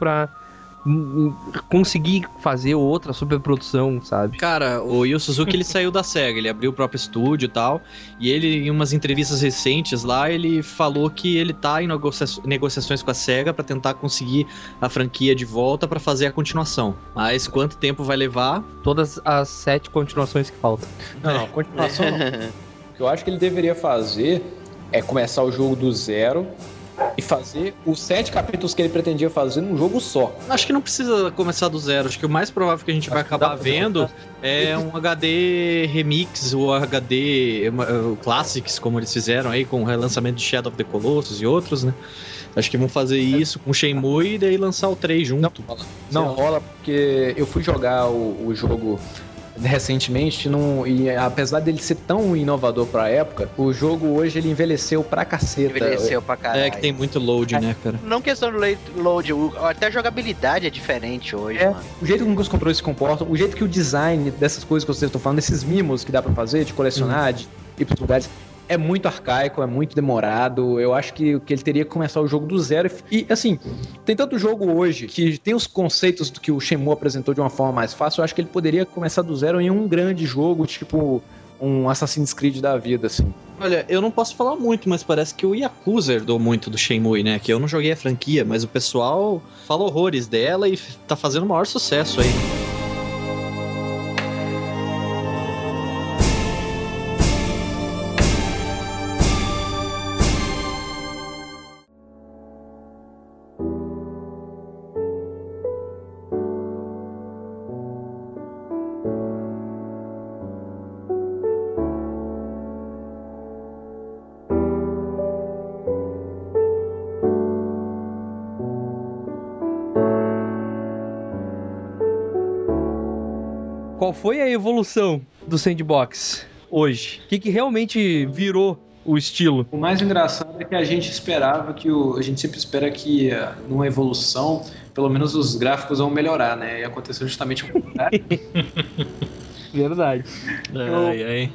conseguir fazer outra superprodução, sabe? Cara, o Yu Suzuki ele saiu da SEGA, ele abriu o próprio estúdio e tal, e ele, em umas entrevistas recentes lá, ele falou que ele tá em negocia- negociações com a SEGA pra tentar conseguir a franquia de volta pra fazer a continuação. Mas quanto tempo vai levar? Todas as sete continuações que faltam. Não, não, continuação não. O que eu acho que ele deveria fazer é começar o jogo do zero e fazer os sete capítulos que ele pretendia fazer num jogo só. Acho que não precisa começar do zero, acho que o mais provável que a gente vai Acho que acabar vendo é um HD Remix ou HD uh, Classics, como eles fizeram aí com o relançamento de Shadow of the Colossus e outros, né? Acho que vão fazer isso com Shenmue e daí lançar o 3 junto. Não rola porque eu fui jogar o, o jogo recentemente não, e apesar dele ser tão inovador pra época, o jogo hoje ele envelheceu pra caceta. Envelheceu pra caralho. É que tem muito load, né, cara? Não questão do late- load, até a jogabilidade é diferente hoje, É, mano. o jeito com que os controles se comportam, o jeito que o design dessas coisas que vocês estão falando, desses mimos que dá pra fazer, de colecionar, de ir pros lugares, é muito arcaico, é muito demorado. Eu acho que, que ele teria que começar o jogo do zero. E, assim, tem tanto jogo hoje que tem os conceitos que o Shenmue apresentou de uma forma mais fácil. Eu acho que ele poderia começar do zero em um grande jogo, tipo um Assassin's Creed da vida, assim. Olha, eu não posso falar muito, mas parece que o Yakuza herdou muito do Shenmue, né? Que eu não joguei a franquia, mas o pessoal fala horrores dela e tá fazendo o maior sucesso aí. Qual foi a evolução do sandbox hoje? O que, que realmente virou o estilo? O mais engraçado é que a gente esperava que o. A gente sempre espera que eh, numa evolução, pelo menos os gráficos vão melhorar, né? E aconteceu justamente o contrário. Verdade. Ai, ai.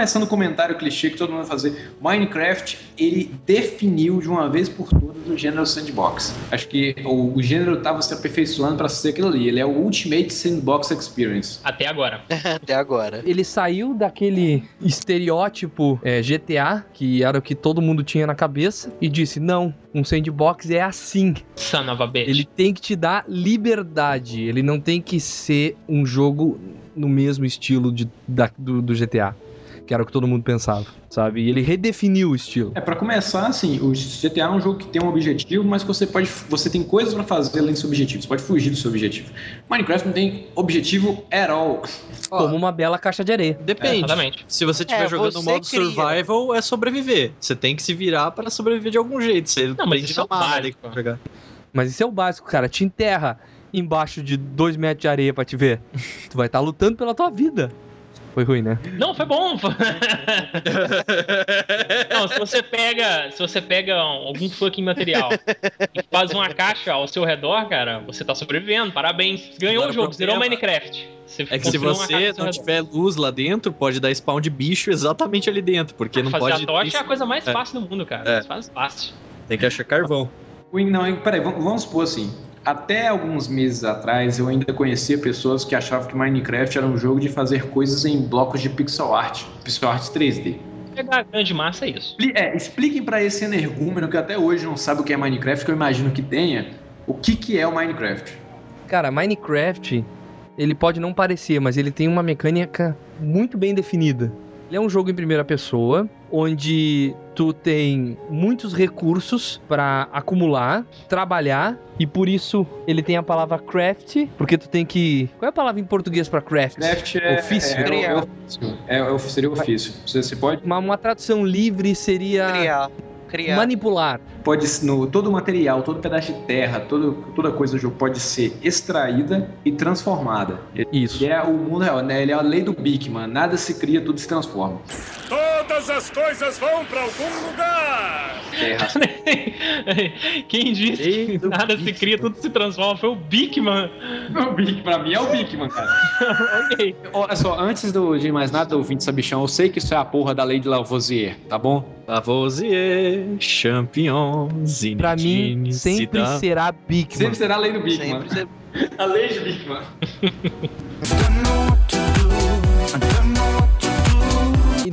Começando o comentário clichê que todo mundo vai fazer, Minecraft ele definiu de uma vez por todas o gênero sandbox. Acho que o, o gênero estava se aperfeiçoando para ser aquilo ali. Ele é o Ultimate Sandbox Experience. Até agora. Até agora. Ele saiu daquele estereótipo é, GTA, que era o que todo mundo tinha na cabeça, e disse: não, um sandbox é assim. Son of a bitch. Ele tem que te dar liberdade. Ele não tem que ser um jogo no mesmo estilo de, da- do, do GTA. Que era o que todo mundo pensava, sabe? E ele redefiniu o estilo. É, para começar, assim, o GTA é um jogo que tem um objetivo, mas que você pode. Você tem coisas para fazer além do seu objetivo. Você pode fugir do seu objetivo. Minecraft não tem objetivo at all. Como uma bela caixa de areia. Depende. Exatamente. Se você estiver É, jogando no você modo cria. survival, é sobreviver. Você tem que se virar para sobreviver de algum jeito. Você Não, mas tem isso é o básico. jogar. Mas isso é o básico, cara. Te enterra embaixo de dois metros de areia pra te ver. Tu vai estar lutando pela tua vida. Foi ruim, né? Não, foi bom. Não, se você pega, se você pega algum fucking material e faz uma caixa ao seu redor, cara, você tá sobrevivendo. Parabéns. Ganhou Agora o jogo, o zerou Minecraft. Você É que se você não redor. tiver luz lá dentro, pode dar spawn de bicho exatamente ali dentro, porque não Fazer pode. a tocha é a coisa mais É. fácil do mundo, cara. É. Faz fácil. Tem que achar carvão. Não, peraí, vamos supor assim. Até alguns meses atrás eu ainda conhecia pessoas que achavam que Minecraft era um jogo de fazer coisas em blocos de pixel art, pixel art 3D. Pegar a grande massa é isso. É, expliquem pra esse energúmeno que até hoje não sabe o que é Minecraft, que eu imagino que tenha, o que, que é o Minecraft. Cara, Minecraft, ele pode não parecer, mas ele tem uma mecânica muito bem definida. Ele é um jogo em primeira pessoa, onde tu tem muitos recursos pra acumular, trabalhar, e por isso ele tem a palavra craft, porque tu tem que. Qual é a palavra em português pra craft? Craft é, Ofício. é, é, é ofício. É, é, seria ofício. Você, você pode, Uma, uma tradução livre seria Criar. Criar. manipular. pode no, todo material, todo pedaço de terra, todo, toda coisa do jogo pode ser extraída e transformada. Isso. Ele é o mundo real, né? Ele é a lei do Big Man. Nada se cria, tudo se transforma. Todas as coisas vão pra algum lugar. Quem disse que Eita, o nada se cria, tudo se transforma foi o Bigman. o Big, pra mim é o Big Man, cara. ok. Olha só, antes do- de mais nada, ouvinte sabichão, eu sei que isso é a porra da lei de Lavoisier, tá bom? Lavoisier, champignons, Pra mim, sempre cidade. será Big Sempre será a lei do Big Man. Sempre. A lei de Big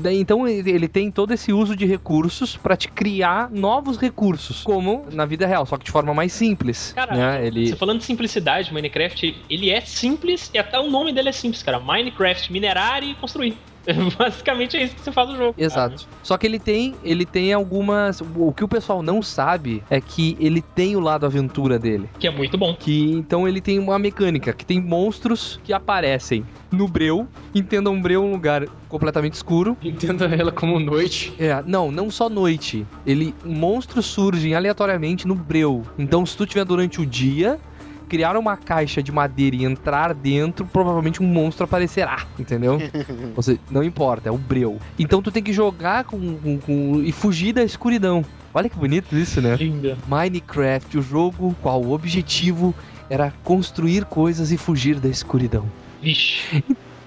daí, então ele tem todo esse uso de recursos pra te criar novos recursos, como na vida real, só que de forma mais simples. Cara, né? Ele Você falando de simplicidade, Minecraft, ele é simples e até o nome dele é simples, cara. Minecraft, minerar e construir. Basicamente é isso que você faz no jogo. cara. Exato. Só que ele tem, ele tem algumas. O que o pessoal não sabe é que ele tem o lado aventura dele. Que é muito bom. Que então ele tem uma mecânica que tem monstros que aparecem no breu. Entenda um breu um lugar completamente escuro. Entenda ela como noite. É, não, não só noite. Ele monstros surgem aleatoriamente no breu. Então se tu tiver durante o dia criar uma caixa de madeira e entrar dentro, provavelmente um monstro aparecerá, entendeu? Ou seja, não importa, é o breu. Então tu tem que jogar com, com- com- e fugir da escuridão. Olha que bonito isso, né? Linda. Minecraft, o jogo qual o objetivo era construir coisas e fugir da escuridão. Vixe.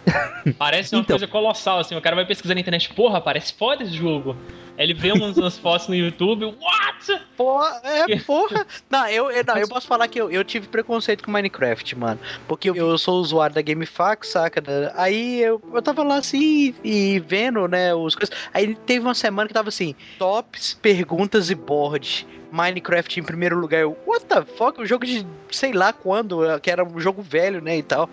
Parece uma Então. coisa colossal, assim. O cara vai pesquisar na internet, porra, parece foda esse jogo. Ele vê umas, umas fotos no YouTube, what? Porra, é, porra. Não, eu, eu- não, eu posso falar que eu, eu tive preconceito com Minecraft, mano. Porque eu, eu sou usuário da GameFAQ, saca? Aí eu, eu tava lá assim e vendo, né, os coisas. Aí teve uma semana que tava assim: tops, perguntas e board. Minecraft em primeiro lugar. Eu, what the fuck? Um jogo de sei lá quando, que era um jogo velho, né, e tal.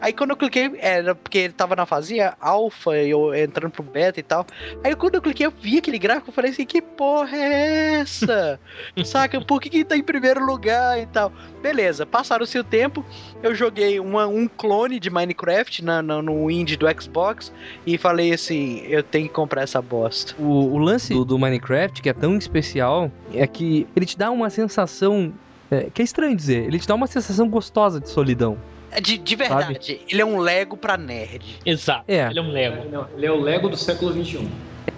Aí quando eu cliquei, era porque ele tava na fase alfa e eu entrando pro beta e tal. Aí quando eu cliquei, eu vi aquele gráfico, eu falei assim, que porra é essa? Saca? Por que, que tá em primeiro lugar e tal? Beleza, passaram-se o tempo, eu joguei uma- um clone de Minecraft na, na- no indie do Xbox e falei assim, eu tenho que comprar essa bosta. O, o lance do, do Minecraft, que é tão especial, é que ele te dá uma sensação. é, que é estranho dizer, ele te dá uma sensação gostosa de solidão. É De, de verdade, ele é um Lego pra nerd. Exato. É. Ele é um Lego. Não, ele é o Lego do século XXI.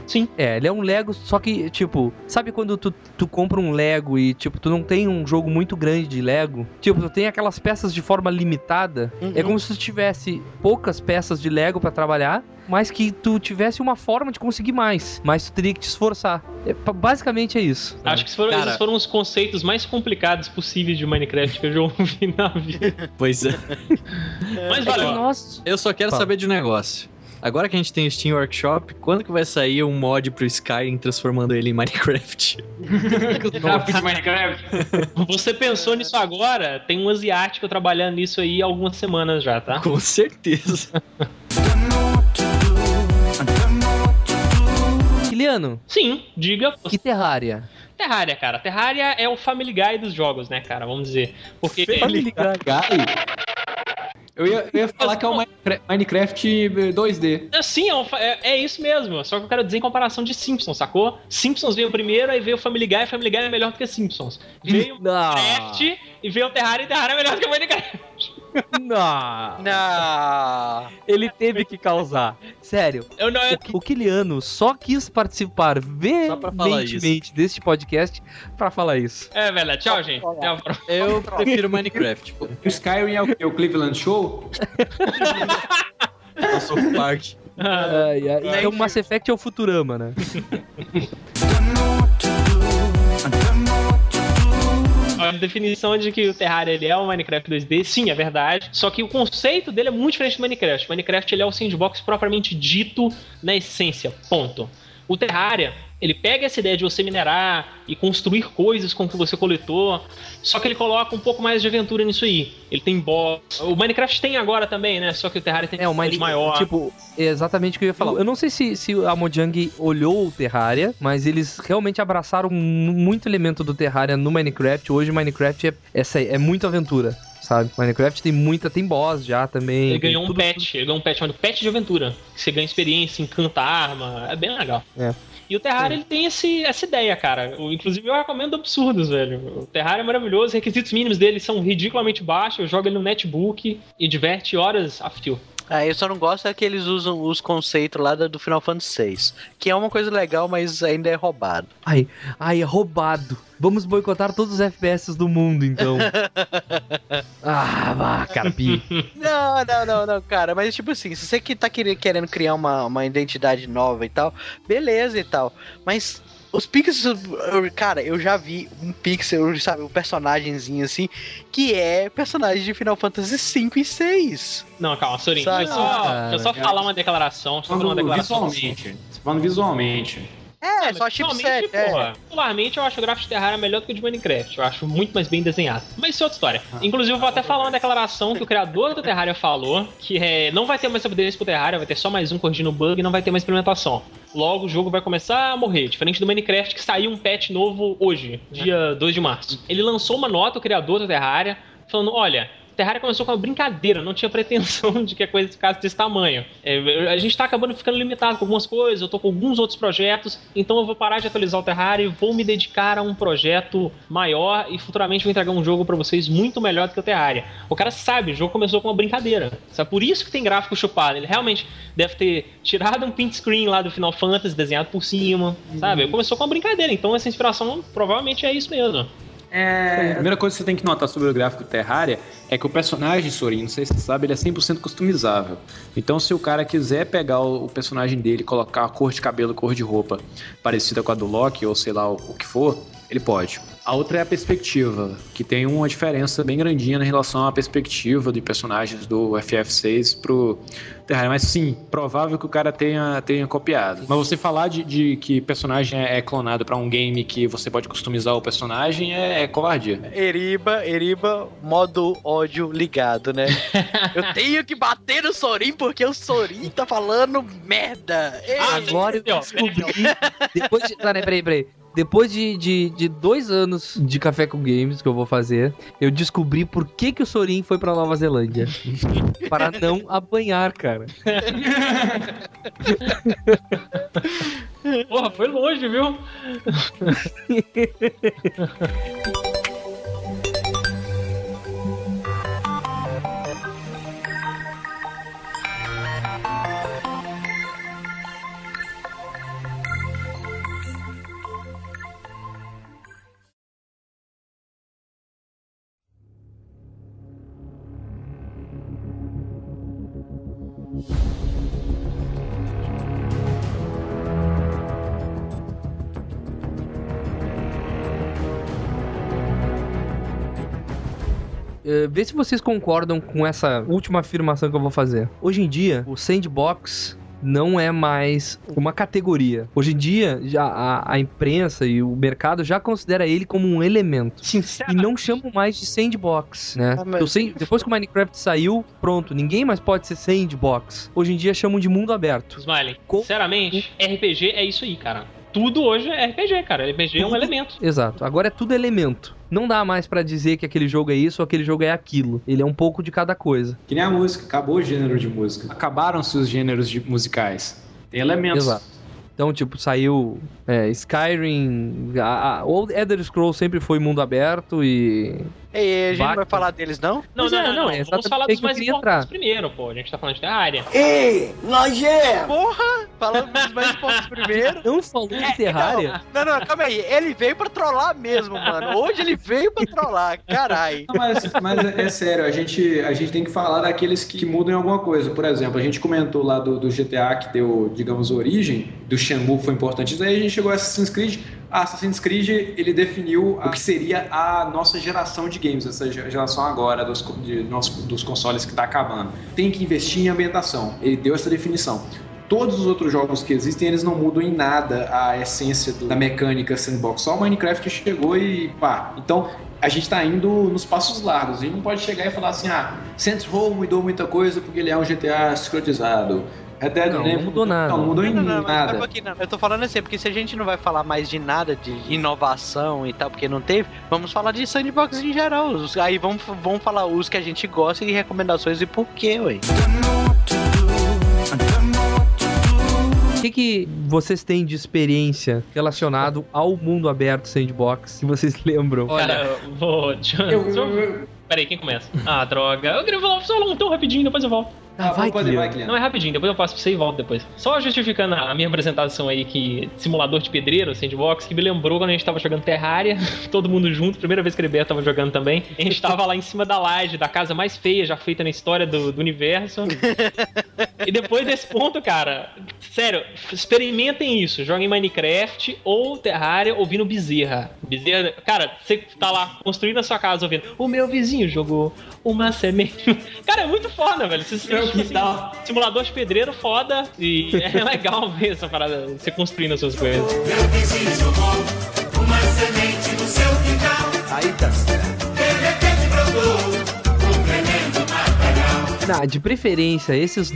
Sim. É, ele é um Lego, só que, tipo, sabe quando tu, tu compra um Lego e, tipo, tu não tem um jogo muito grande de Lego? Tipo, tu tem aquelas peças de forma limitada. É Uhum. como se tu tivesse poucas peças de Lego pra trabalhar, mas que tu tivesse uma forma de conseguir mais. Mas tu teria que te esforçar. É, basicamente é isso. Acho que esses foram, Cara- esses foram os conceitos mais complicados possíveis de Minecraft que eu já ouvi na vida. Pois é. Mas É que valeu. nós. Eu só quero Fala. saber de um negócio. Agora que a gente tem o Steam Workshop, quando que vai sair um mod pro Skyrim transformando ele em Minecraft? De Minecraft. Você pensou nisso agora? Tem um asiático trabalhando nisso aí há algumas semanas já, tá? Com certeza. Kiliano, Sim, diga. e Terraria? Terraria, cara. Terraria é o Family Guy dos jogos, né, cara? Vamos dizer. Porque. Family Guy. Eu ia, eu ia falar que é o Minecraft, Minecraft 2D. É, Sim, é, um é- é isso mesmo. Só que eu quero dizer em comparação de Simpsons, sacou? Simpsons veio primeiro, aí veio Family Guy, Family Guy é melhor do que Simpsons. Veio Não. Minecraft e veio o Terraria e Terraria é melhor do que o Minecraft. Não. Não. Ele teve que causar. Sério. Eu não, eu, O, o Kiliano só quis participar veementemente deste podcast pra falar isso. é, velho. Tchau, gente. Eu prefiro Minecraft, pô. O Skyrim é o, quê? o Cleveland Show? Eu sou o Park. Ai, ai, então Mass Effect é o Futurama, né? A definição de que o Terraria ele é o Minecraft 2D, sim, é verdade. Só que o conceito dele é muito diferente do Minecraft. O Minecraft ele é o sandbox propriamente dito na essência. Ponto. O Terraria, ele pega essa ideia de você minerar e construir coisas com o que você coletou, só que ele coloca um pouco mais de aventura nisso aí. Ele tem boss. O Minecraft tem agora também, né? Só que o Terraria tem É, o cidade Mine... maior. Tipo, é exatamente o que eu ia falar. Eu não sei se, se a Mojang olhou o Terraria, mas eles realmente abraçaram mu- muito elemento do Terraria no Minecraft. Hoje Minecraft é, essa, é muito aventura, sabe? Minecraft tem muita, tem boss já também. Ele ganhou um tudo- patch, ele ganhou um patch chamado Patch de Aventura. Que você ganha experiência, encanta arma, é bem legal. É. E o Terraria ele tem esse, essa ideia, cara. O- Inclusive eu recomendo absurdos, velho. O Terraria é maravilhoso, os requisitos mínimos dele são ridiculamente baixos. Eu jogo ele no netbook e diverte horas a fio. Ah, eu só não gosto é que eles usam os conceitos lá do Final Fantasy VI. Que é uma coisa legal, mas ainda é roubado. Ai, ai, é roubado. Vamos boicotar todos os FPS do mundo, então. ah, vá, carpi. Não, não, não, não, cara. Mas tipo assim, se você que tá querendo, querendo criar uma, uma identidade nova e tal, beleza e tal. Mas os pixels, eu- cara, eu já vi um pixel, sabe, um personagemzinho assim, que é personagem de Final Fantasy V e 6. Não, calma, Sorin. Deixa eu só, Ah, deixa eu só falar uma declaração. Eu falar uma Falando declaração. visualmente. Falando visualmente. É, Mas, só chipset, é. porra, Particularmente, eu acho o gráfico de Terraria melhor do que o de Minecraft. Eu acho muito mais bem desenhado. Mas isso é outra história. Inclusive, eu vou até falar uma declaração que o criador do Terraria falou, que é, não vai ter mais updates pro Terraria, vai ter só mais um corrigindo o bug e não vai ter mais implementação. Logo, o jogo vai começar a morrer. Diferente do Minecraft, que saiu um patch novo hoje, dia 2 de março. Ele lançou uma nota, o criador do Terraria, falando, olha... Terraria começou com uma brincadeira, não tinha pretensão de que a coisa ficasse desse tamanho. É, a gente tá acabando ficando limitado com algumas coisas, eu tô com alguns outros projetos, então eu vou parar de atualizar o Terraria e vou me dedicar a um projeto maior e futuramente vou entregar um jogo pra vocês muito melhor do que o Terraria. O cara sabe, o jogo começou com uma brincadeira. Sabe? Por isso que tem gráfico chupado. Ele realmente deve ter tirado um print screen lá do Final Fantasy, desenhado por cima, sabe? Ele começou com uma brincadeira, então essa inspiração provavelmente é isso mesmo. É, a primeira coisa que você tem que notar sobre o gráfico Terraria é que o personagem Sorin, não sei se você sabe, ele é 100% customizável. Então, se o cara quiser pegar o, personagem dele colocar a cor de cabelo, cor de roupa parecida com a do Loki, ou sei lá o que for, ele pode. A outra é a perspectiva, que tem uma diferença bem grandinha em relação à perspectiva de personagens do FF6 pro Terraria. Mas sim, provável que o cara tenha, tenha copiado. Mas você falar de, de que personagem é, é clonado pra um game que você pode customizar o personagem é, é covardia. Eriba, Eriba, modo ódio ligado, né? eu tenho que bater no Sorin porque o Sorin tá falando merda. Ei, Agora eu descobri. Depois de. Peraí, peraí, peraí. Depois de, de, de dois anos de Café com Games que eu vou fazer, eu descobri por que, que o Sorin foi pra Nova Zelândia. Para não apanhar, cara. Porra, foi longe, viu? vê se vocês concordam com essa última afirmação que eu vou fazer. Hoje em dia, o sandbox não é mais uma categoria. Hoje em dia, já a, a imprensa e o mercado já considera ele como um elemento. E não chamam mais de sandbox, né? Ah, mas- Depois que o Minecraft saiu, pronto, ninguém mais pode ser sandbox. Hoje em dia chamam de mundo aberto. Smiley, Com- sinceramente, RPG é isso aí, cara. Tudo hoje é RPG, cara. RPG é um elemento. Exato. Agora é tudo elemento. Não dá mais pra dizer que aquele jogo é isso ou aquele jogo é aquilo. Ele é um pouco de cada coisa. Que nem a música, acabou o gênero de música. Acabaram-se os gêneros de musicais. Tem elementos. Exato. Então, tipo, saiu é, Skyrim. A, a, o Elder Scrolls sempre foi mundo aberto e. E a gente não vai falar deles, não? Não, não, é, não, não, não. é Vamos exatamente falar dos mais importantes entrar. primeiro, pô. A gente tá falando de Terraria. Ei, nojento! Porra! Falando dos mais importantes primeiro. Não falou de Terraria? Não, não, calma aí. Ele veio pra trollar mesmo, mano. Hoje ele veio pra trollar. Carai. Não, mas, mas é, é sério, a gente, a gente tem que falar daqueles que mudam em alguma coisa. Por exemplo, a gente comentou lá do, do GTA que deu, digamos, origem, do Shenmue que foi importante. Isso aí a gente chegou a Assassin's Creed. Assassin's Creed, ele definiu o que seria a nossa geração de games, essa ge- geração agora dos, de, dos consoles que está acabando. Tem que investir em ambientação. Ele deu essa definição. Todos os outros jogos que existem, eles não mudam em nada a essência do- da mecânica sandbox. Só o Minecraft chegou e pá. Então, a gente tá indo nos passos largos. A gente não pode chegar e falar assim, ah, Saints Row mudou muita coisa porque ele é um GTA escrotizado. Red Dead Não, não mudou nada. Não, mudou em Não, não, não, mas nada. não. Eu tô falando assim, porque se a gente não vai falar mais de nada de inovação e tal, porque não teve, vamos falar de sandbox em geral. Aí vamos, vamos falar os que a gente gosta e recomendações e por quê, ué. O que, que vocês têm de experiência relacionado ao mundo aberto sandbox que vocês lembram? Cara, eu vou. Deixa eu- Peraí, quem começa? Ah, droga. Eu queria falar só um tão rapidinho, depois eu volto. Ah, vai, pode, vai. Não é rapidinho, depois eu passo pra você e volto depois. Só justificando a minha apresentação aí que simulador de pedreiro, sandbox, que me lembrou quando a gente tava jogando Terraria, todo mundo junto, primeira vez que ele tava jogando também. A gente tava lá em cima da laje, da casa mais feia já feita na história do, do universo. e depois desse ponto, cara, sério, experimentem isso. Joguem Minecraft ou Terraria ouvindo Bezerra. Bezerra, cara, você tá lá construindo a sua casa ouvindo. O meu vizinho jogou uma semente. Cara, é muito foda, velho. Você Meu quintal. assim, simulador de pedreiro foda e é legal ver essa parada, você construindo as suas coisas. Aí tá certo. Ah, de preferência, esses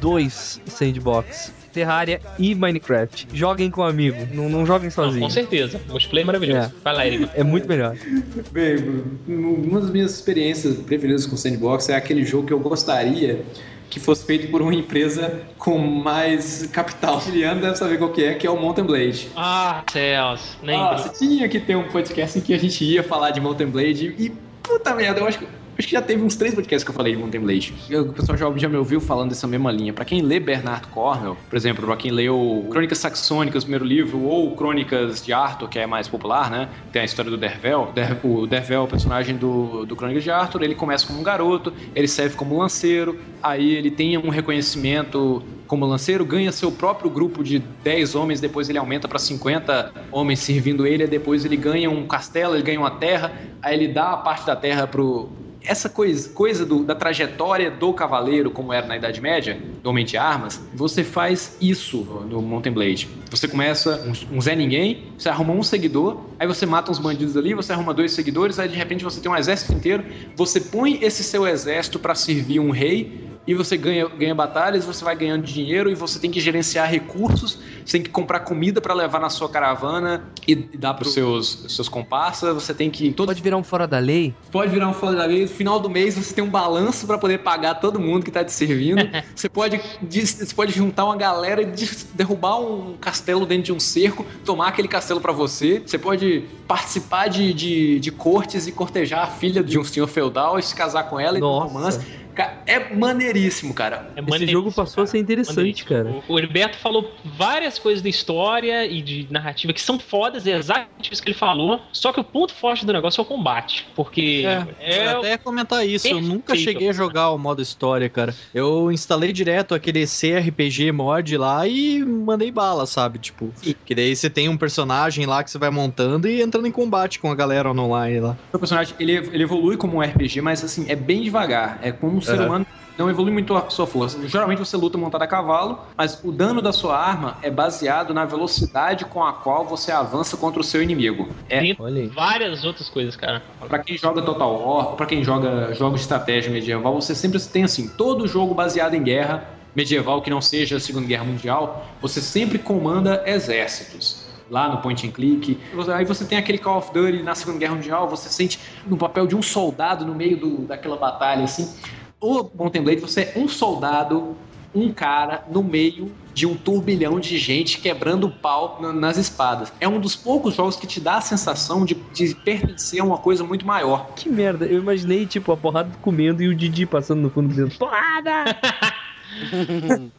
dois sandbox, Terraria e Minecraft. Joguem com amigo, não, não joguem Não, sozinho. com certeza. Multiplayer é maravilhoso. É. Vai lá, Eric. É muito melhor. Bem, uma das minhas experiências preferidas com sandbox é aquele jogo que eu gostaria que fosse feito por uma empresa com mais capital. O Juliano deve saber qual que é, que é o Mountain Blade. Ah, Celso. Nem Ah, você tinha que ter um podcast em que a gente ia falar de Mountain Blade e, puta merda, eu acho que. Acho que já teve uns três podcasts que eu falei de. Eu- O pessoal já, já me ouviu falando dessa mesma linha. Pra quem lê Bernard Cornwell, por exemplo, pra quem leu Crônicas Saxônicas, o primeiro livro, ou Crônicas de Arthur, que é mais popular, né? Tem a história do Dervel. Der- o Dervel, o personagem do, do Crônicas de Arthur, ele começa como um garoto, ele serve como lanceiro, aí ele tem um reconhecimento como lanceiro, ganha seu próprio grupo de 10 homens, depois ele aumenta para 50 homens servindo ele, depois ele ganha um castelo, ele ganha uma terra, aí ele dá a parte da terra pro essa coisa, coisa do- da trajetória do cavaleiro, como era na Idade Média, do Homem de Armas, você faz isso no Mountain Blade. Você começa um, um Zé Ninguém, você arruma um seguidor, aí você mata uns bandidos ali, você arruma dois seguidores, aí de repente você tem um exército inteiro, você põe esse seu exército para servir um rei, e você ganha, ganha batalhas, você vai ganhando dinheiro e você tem que gerenciar recursos, você tem que comprar comida para levar na sua caravana e dar para os seus, seus comparsas, você tem que todo Pode virar um fora da lei? Pode virar um fora da lei. No final do mês você tem um balanço pra poder pagar todo mundo que tá te servindo. você, pode, você pode juntar uma galera e derrubar um castelo dentro de um cerco, tomar aquele castelo pra você. Você pode participar de, de, de cortes e cortejar a filha de um senhor feudal e se casar com ela e Nossa. romance. É maneiríssimo, cara. É Esse maneiríssimo, jogo passou a ser interessante, cara. O, o Heriberto falou várias coisas da história e de narrativa que são fodas, é exatamente isso que ele falou. Só que o ponto forte do negócio é o combate. Porque É, é, eu até comentar isso. Eu nunca Perfeito. cheguei a jogar o modo história, cara. Eu instalei direto aquele CRPG mod lá e mandei bala, sabe? Tipo, que daí você tem um personagem lá que você vai montando e entrando em combate com a galera online lá. O personagem ele, ele evolui como um RPG, mas assim, é bem devagar. É como um ser Aham. humano não evolui muito a sua força. Geralmente você luta montado a cavalo, mas o dano da sua arma é baseado na velocidade com a qual você avança contra o seu inimigo. É tem várias outras coisas, cara. Pra quem joga Total War, pra quem joga jogos de estratégia medieval, você sempre tem assim, todo jogo baseado em guerra medieval que não seja a Segunda Guerra Mundial, você sempre comanda exércitos. Lá no point and click. Você- Aí você tem aquele Call of Duty na Segunda Guerra Mundial, você sente no papel de um soldado no meio do, daquela batalha, assim. O Mountain Blade, você é um soldado um cara no meio de um turbilhão de gente quebrando o pau na- nas espadas. É um dos poucos jogos que te dá a sensação de, de pertencer a uma coisa muito maior. Que merda, eu imaginei, tipo, a porrada comendo e o Didi passando no fundo dizendo, porrada!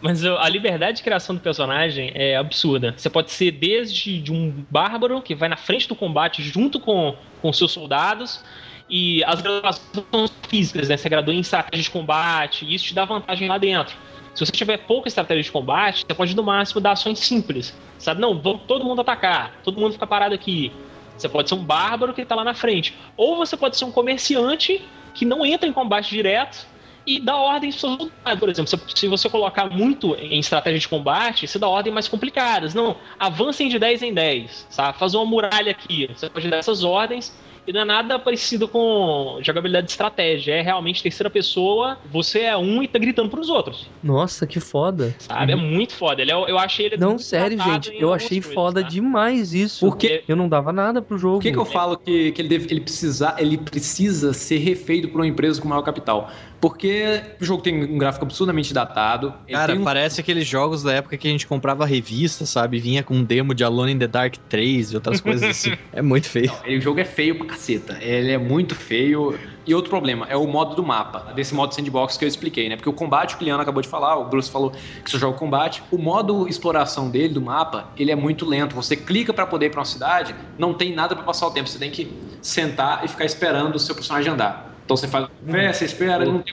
Mas a liberdade de criação do personagem é absurda. Você pode ser desde de um bárbaro que vai na frente do combate junto com, com seus soldados. E as graduações são físicas, né? Você gradua em estratégia de combate, e isso te dá vantagem lá dentro. Se você tiver pouca estratégia de combate, você pode no máximo dar ações simples. Sabe? Não, vamos todo mundo atacar, todo mundo fica parado aqui. Você pode ser um bárbaro que tá lá na frente. Ou você pode ser um comerciante que não entra em combate direto e dá ordens para soldados. Por exemplo, se- se você colocar muito em estratégia de combate, você dá ordens mais complicadas. Não, avancem de 10 em 10, sabe? Faz uma muralha aqui. Você pode dar essas ordens e não é nada parecido com jogabilidade de estratégia. É realmente terceira pessoa, você é um e tá gritando pros outros, Nossa, que foda. sabe? É muito foda. Ele é, eu achei ele Uhum. Não, sério, gente, eu achei coisas, foda tá? demais isso. Porque- Eu não dava nada pro jogo. Por que, que eu falo que, que ele, deve, ele, precisa, ele precisa ser refeito por uma empresa com maior capital? Porque o jogo tem um gráfico absurdamente datado. Cara, um- parece aqueles jogos da época que a gente comprava revista, sabe? Vinha com um demo de Alone in the Dark 3 e outras coisas assim. É muito feio. E o jogo é feio pra caceta. Ele é muito feio. E outro problema é o modo do mapa, desse modo sandbox que eu expliquei, né? Porque o combate, o Cliano acabou de falar, o Bruce falou que você joga o combate. O modo exploração dele, do mapa, ele é muito lento. Você clica pra poder ir pra uma cidade, não tem nada pra passar o tempo. Você tem que sentar e ficar esperando o seu personagem andar. Então você faz fé, você espera, não tem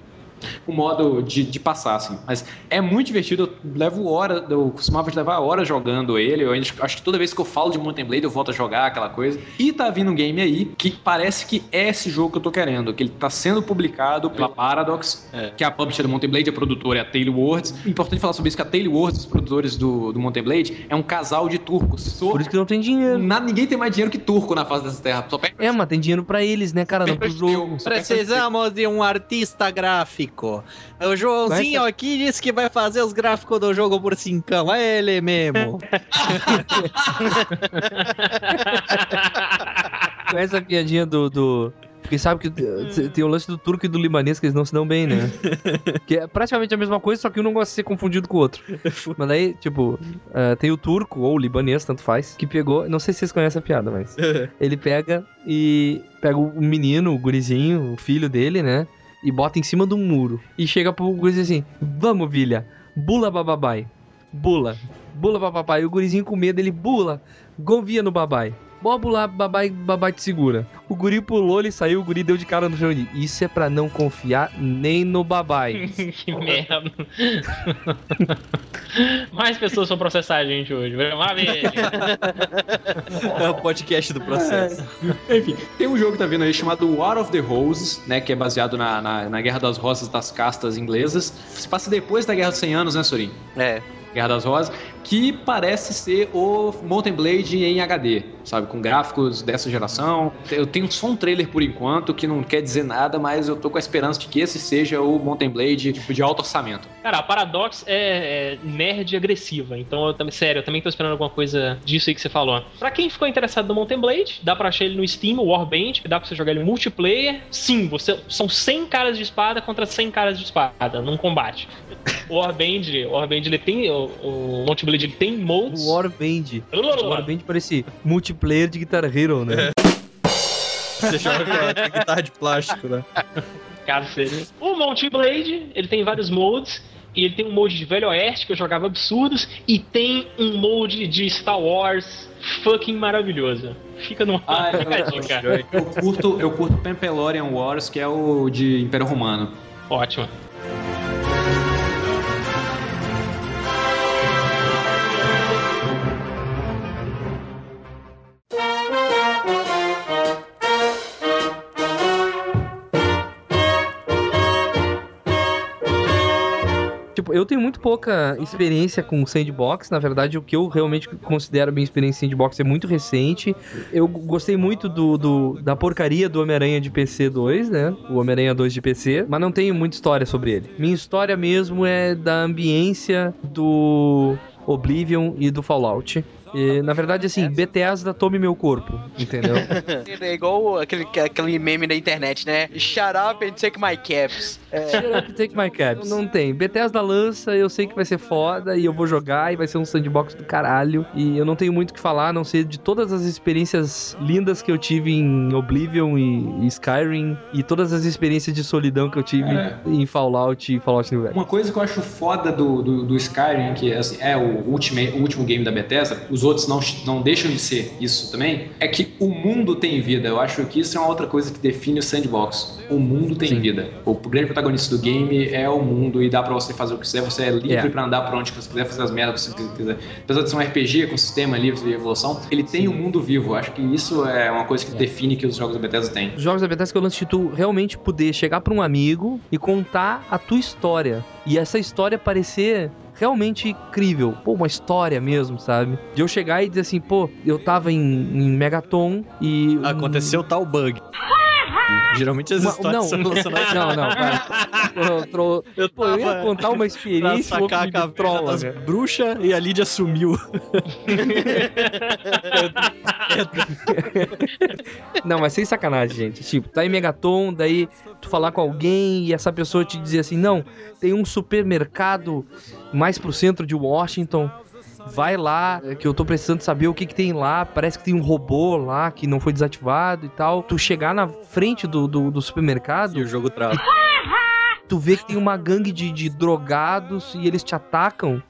o modo de, de passar, assim. Mas é muito divertido, eu levo hora, eu costumava levar horas jogando ele. Eu ainda- acho que toda vez que eu falo de Mountain Blade, eu volto a jogar aquela coisa. E tá vindo um game aí que parece que é esse jogo que eu tô querendo, que ele tá sendo publicado pela Paradox, que é a publisher do Mountain Blade, a produtora é a Tailwords. Importante falar sobre isso, que a Tailwords, os produtores do, do Mountain Blade, é um casal de turcos. Por isso que não tem dinheiro. Nada, ninguém tem mais dinheiro que turco na face dessa terra. Só É, mas tem dinheiro pra eles, né, cara? Não pro jogo. Precisamos de um artista gráfico. O Joãozinho aqui disse que vai fazer os gráficos do jogo por cincão. É ele mesmo. Conhece a piadinha do. do... Porque sabe que tem o lance do turco e do libanês que eles não se dão bem, né? que é praticamente a mesma coisa, só que um não gosta de ser confundido com o outro. Mas daí, tipo, eh, tem o turco ou o libanês, tanto faz, que pegou. Não sei se vocês conhecem a piada, mas. ele pega e pega o menino, o gurizinho, o filho dele, né? E bota em cima de um muro. E chega pro gurizinho assim: Vamos, filha, bula bababai. Bula. Bula bababai. E o gurizinho com medo, ele bula. Govia no babai. Bobo lá, babai, babai te segura. O guri pulou, ele saiu, o guri deu de cara no chão e disse, Isso é pra não confiar nem no babai. que merda. Mais pessoas vão processar a gente hoje. É o podcast do processo. Enfim, tem um jogo que tá vindo aí chamado War of the Roses, né? Que é baseado na, na, na Guerra das Rosas das castas inglesas. Se passa depois da Guerra dos 100 Anos, né, Sorin? É. Guerra das Rosas, que parece ser o Mountain Blade em HD, sabe? Com gráficos dessa geração. Eu tenho só um trailer por enquanto, que não quer dizer nada, mas eu tô com a esperança de que esse seja o Mountain Blade de alto orçamento. Cara, a Paradox é, é nerd agressiva, então eu também, sério, eu também tô esperando alguma coisa disso aí que você falou. Pra quem ficou interessado no Mountain Blade, dá pra achar ele no Steam, o Warband, dá pra você jogar ele multiplayer. Sim, você, são 100 caras de espada contra 100 caras de espada num combate. O Warband, o Warband ele tem, o, o Mountain Blade ele tem modes. O Warband. O Warband parece multiplayer de Guitar Hero, né? Você joga com a guitarra de plástico, né? Cara, sério. O Mountain Blade, ele tem vários modes. E ele tem um mode de Velho Oeste, que eu jogava absurdos. E tem um mode de Star Wars fucking maravilhoso. Fica no Ah, fica a dica. eu, curto, eu curto Pampelorian Wars, que é o de Império Romano. Ótimo. Eu tenho muito pouca experiência com sandbox. Na verdade, o que eu realmente considero minha experiência em sandbox é muito recente. Eu gostei muito do, do- da porcaria do Homem-Aranha de PC 2, né? O Homem-Aranha 2 de PC, mas não tenho muita história sobre ele. Minha história mesmo é da ambiência do Oblivion e do Fallout. E, na verdade, assim, Bethesda tome meu corpo, entendeu? É igual aquele, aquele meme na internet, né? Shut up and take my caps. É. Shut up and take my caps. Não tem. Bethesda lança, eu sei que vai ser foda e eu vou jogar e vai ser um sandbox do caralho. E eu não tenho muito o que falar, a não ser de todas as experiências lindas que eu tive em Oblivion e, e Skyrim e todas as experiências de solidão que eu tive É. em Fallout e Fallout New Vegas. Uma coisa que eu acho foda do, do, do Skyrim, que assim, é o, ultimate, o último game da Bethesda, os outros não, não deixam de ser isso também, é que o mundo tem vida. Eu acho que isso é uma outra coisa que define o sandbox. O mundo tem vida. O grande protagonista do game é o mundo e dá pra você fazer o que quiser, você é livre É. pra andar pra onde você quiser, fazer as merdas que você quiser. Apesar de ser um RPG com sistema livre de evolução, ele tem um mundo vivo. Eu acho que isso é uma coisa que define que os jogos da Bethesda têm. Os jogos da Bethesda que eu lance de tu realmente poder chegar pra um amigo e contar a tua história. E essa história parecer realmente incrível. Pô, uma história mesmo, sabe? De eu chegar e dizer assim, pô, eu tava em, em Megaton e... Aconteceu tal bug. Geralmente as Uma- histórias não, são relacionadas não, não, para. Eu, tro- Eu Pô, eu ia tava contar uma pra experiência, outro sacar a trola, das né? bruxas e a Lídia sumiu. Não, mas sem sacanagem, gente. Tipo, tá em Megaton, daí tu falar com alguém e essa pessoa te dizer assim, não, tem um supermercado mais pro centro de Washington. Vai lá, é, que eu tô precisando saber o que que tem lá. Parece que tem um robô lá que não foi desativado e tal. Tu chegar na frente do, do, do supermercado. E o jogo trava. Tu vê que tem uma gangue de, de drogados e eles te atacam.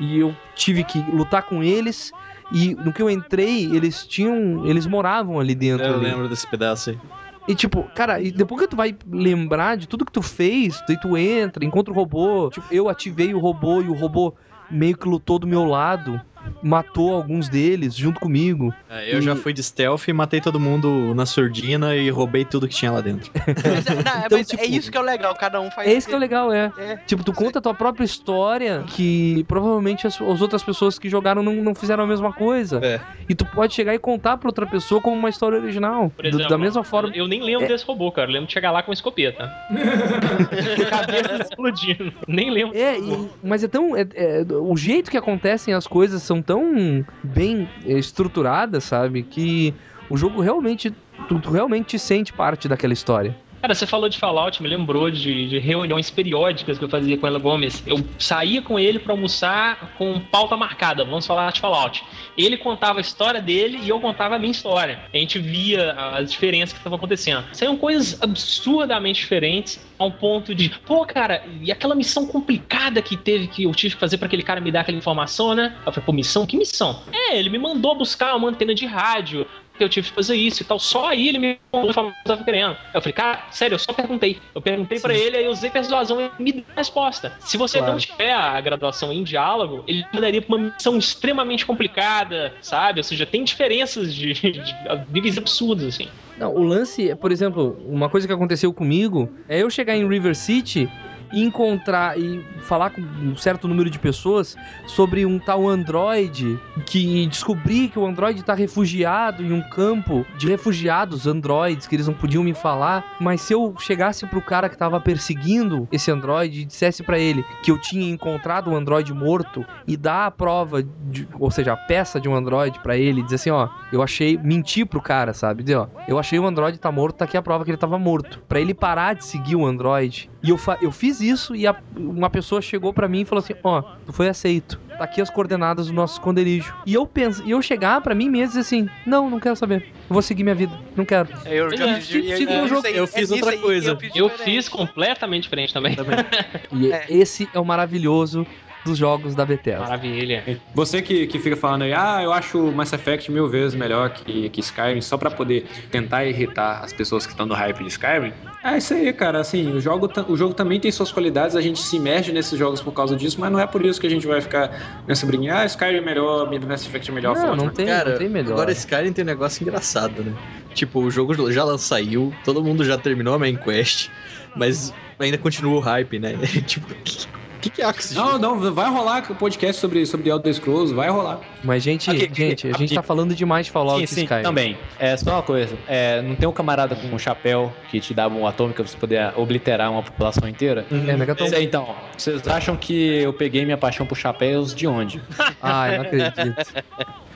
E eu tive que lutar com eles. E no que eu entrei, eles tinham. Eles moravam ali dentro. Eu ali. lembro desse pedaço aí. E tipo, cara, e depois que tu vai lembrar de tudo que tu fez, daí tu entra, encontra o robô. Tipo, eu ativei o robô e o robô meio que lutou do meu lado, matou alguns deles junto comigo. É, eu já fui de stealth e matei todo mundo na surdina e roubei tudo que tinha lá dentro. Mas, é- não, é- Então, mas é tipo, isso que é o legal, cada um faz. É isso que é o legal, é. É. Tipo, tu conta a tua própria história que provavelmente as, as outras pessoas que jogaram não, não fizeram a mesma coisa. É. E tu pode chegar e contar pra outra pessoa como uma história original. Do- exemplo, da mesma forma. Eu nem lembro É. desse robô, cara. Eu lembro de chegar lá com uma escopeta. Cabeça explodindo. Nem lembro. É, e- mas é tão. é- é- o jeito que acontecem as coisas são tão bem é, estruturadas, sabe? Que o jogo realmente. Tu, tu realmente te sente parte daquela história. Cara, você falou de Fallout, me lembrou de, de reuniões periódicas que eu fazia com ela Gomes. Eu saía com ele pra almoçar com pauta marcada, vamos falar de Fallout. Ele contava a história dele e eu contava a minha história. A gente via as diferenças que estavam acontecendo. Saíam coisas absurdamente diferentes ao ponto de, pô, cara, e aquela missão complicada que teve que eu tive que fazer pra aquele cara me dar aquela informação, né? Eu falei, pô, missão? Que missão? É, ele me mandou buscar uma antena de rádio que eu tive que fazer isso e tal. Só aí ele me informação que eu tava querendo. Eu falei, cara, sério, eu só perguntei. Eu perguntei pra ele, aí eu usei persuasão e ele me deu a resposta. Se você Claro. não tiver a graduação em diálogo, ele mandaria pra uma missão extremamente complicada, sabe? Ou seja, tem diferenças de, de, de níveis absurdos, assim. Não, o lance, é, por exemplo, uma coisa que aconteceu comigo é eu chegar em River City encontrar e falar com um certo número de pessoas sobre um tal Android que descobri que o Android está refugiado em um campo de refugiados Androids que eles não podiam me falar, mas se eu chegasse pro cara que tava perseguindo esse Android e dissesse pra ele que eu tinha encontrado um Android morto e dar a prova, de, ou seja, a peça de um Android pra ele, dizer assim, ó, eu achei, mentir pro cara, sabe? Dizer, ó, eu achei o Android tá morto, tá aqui a prova que ele tava morto. Pra ele parar de seguir o Android. E eu, fa- eu fiz isso e a- uma pessoa chegou pra mim e falou assim, ó, tu foi aceito. Tá aqui as coordenadas do nosso esconderijo. E eu penso, e eu chegar pra mim mesmo e dizer assim, não, não quero saber. Eu vou seguir minha vida, não quero. Eu já É, fiz, eu- tipo eu- jogo. isso aí- Eu fiz é outra coisa. Eu fiz, Eu completamente diferente também. E É. esse é o maravilhoso dos jogos da Bethesda. Maravilha. Você que, que fica falando aí, ah, eu acho o Mass Effect mil vezes melhor que, que Skyrim, só pra poder tentar irritar as pessoas que estão no hype de Skyrim. É isso aí, cara. Assim, o jogo, o jogo também tem suas qualidades, a gente se imerge nesses jogos por causa disso, mas não é por isso que a gente vai ficar nessa briguinha, ah, Skyrim é melhor, Mass Effect é melhor. Não, Fallout não é tem, Cara, não tem melhor. Agora Skyrim tem um negócio engraçado, né? Tipo, o jogo já saiu, todo mundo já terminou a main quest, mas ainda continua o hype, né? tipo, o que, que, que é esse Não, não, vai rolar o podcast sobre, sobre Elder Scrolls, vai rolar. Mas, gente, gente, a gente tá falando demais de Fallout Sim, sim, Skyrim. também. É só uma coisa. É, não tem um camarada com um chapéu que te dá uma atômica pra você poder obliterar uma população inteira? É, Megaton. Pois é, então, vocês acham que eu peguei minha paixão por chapéus de onde? Ai, não acredito.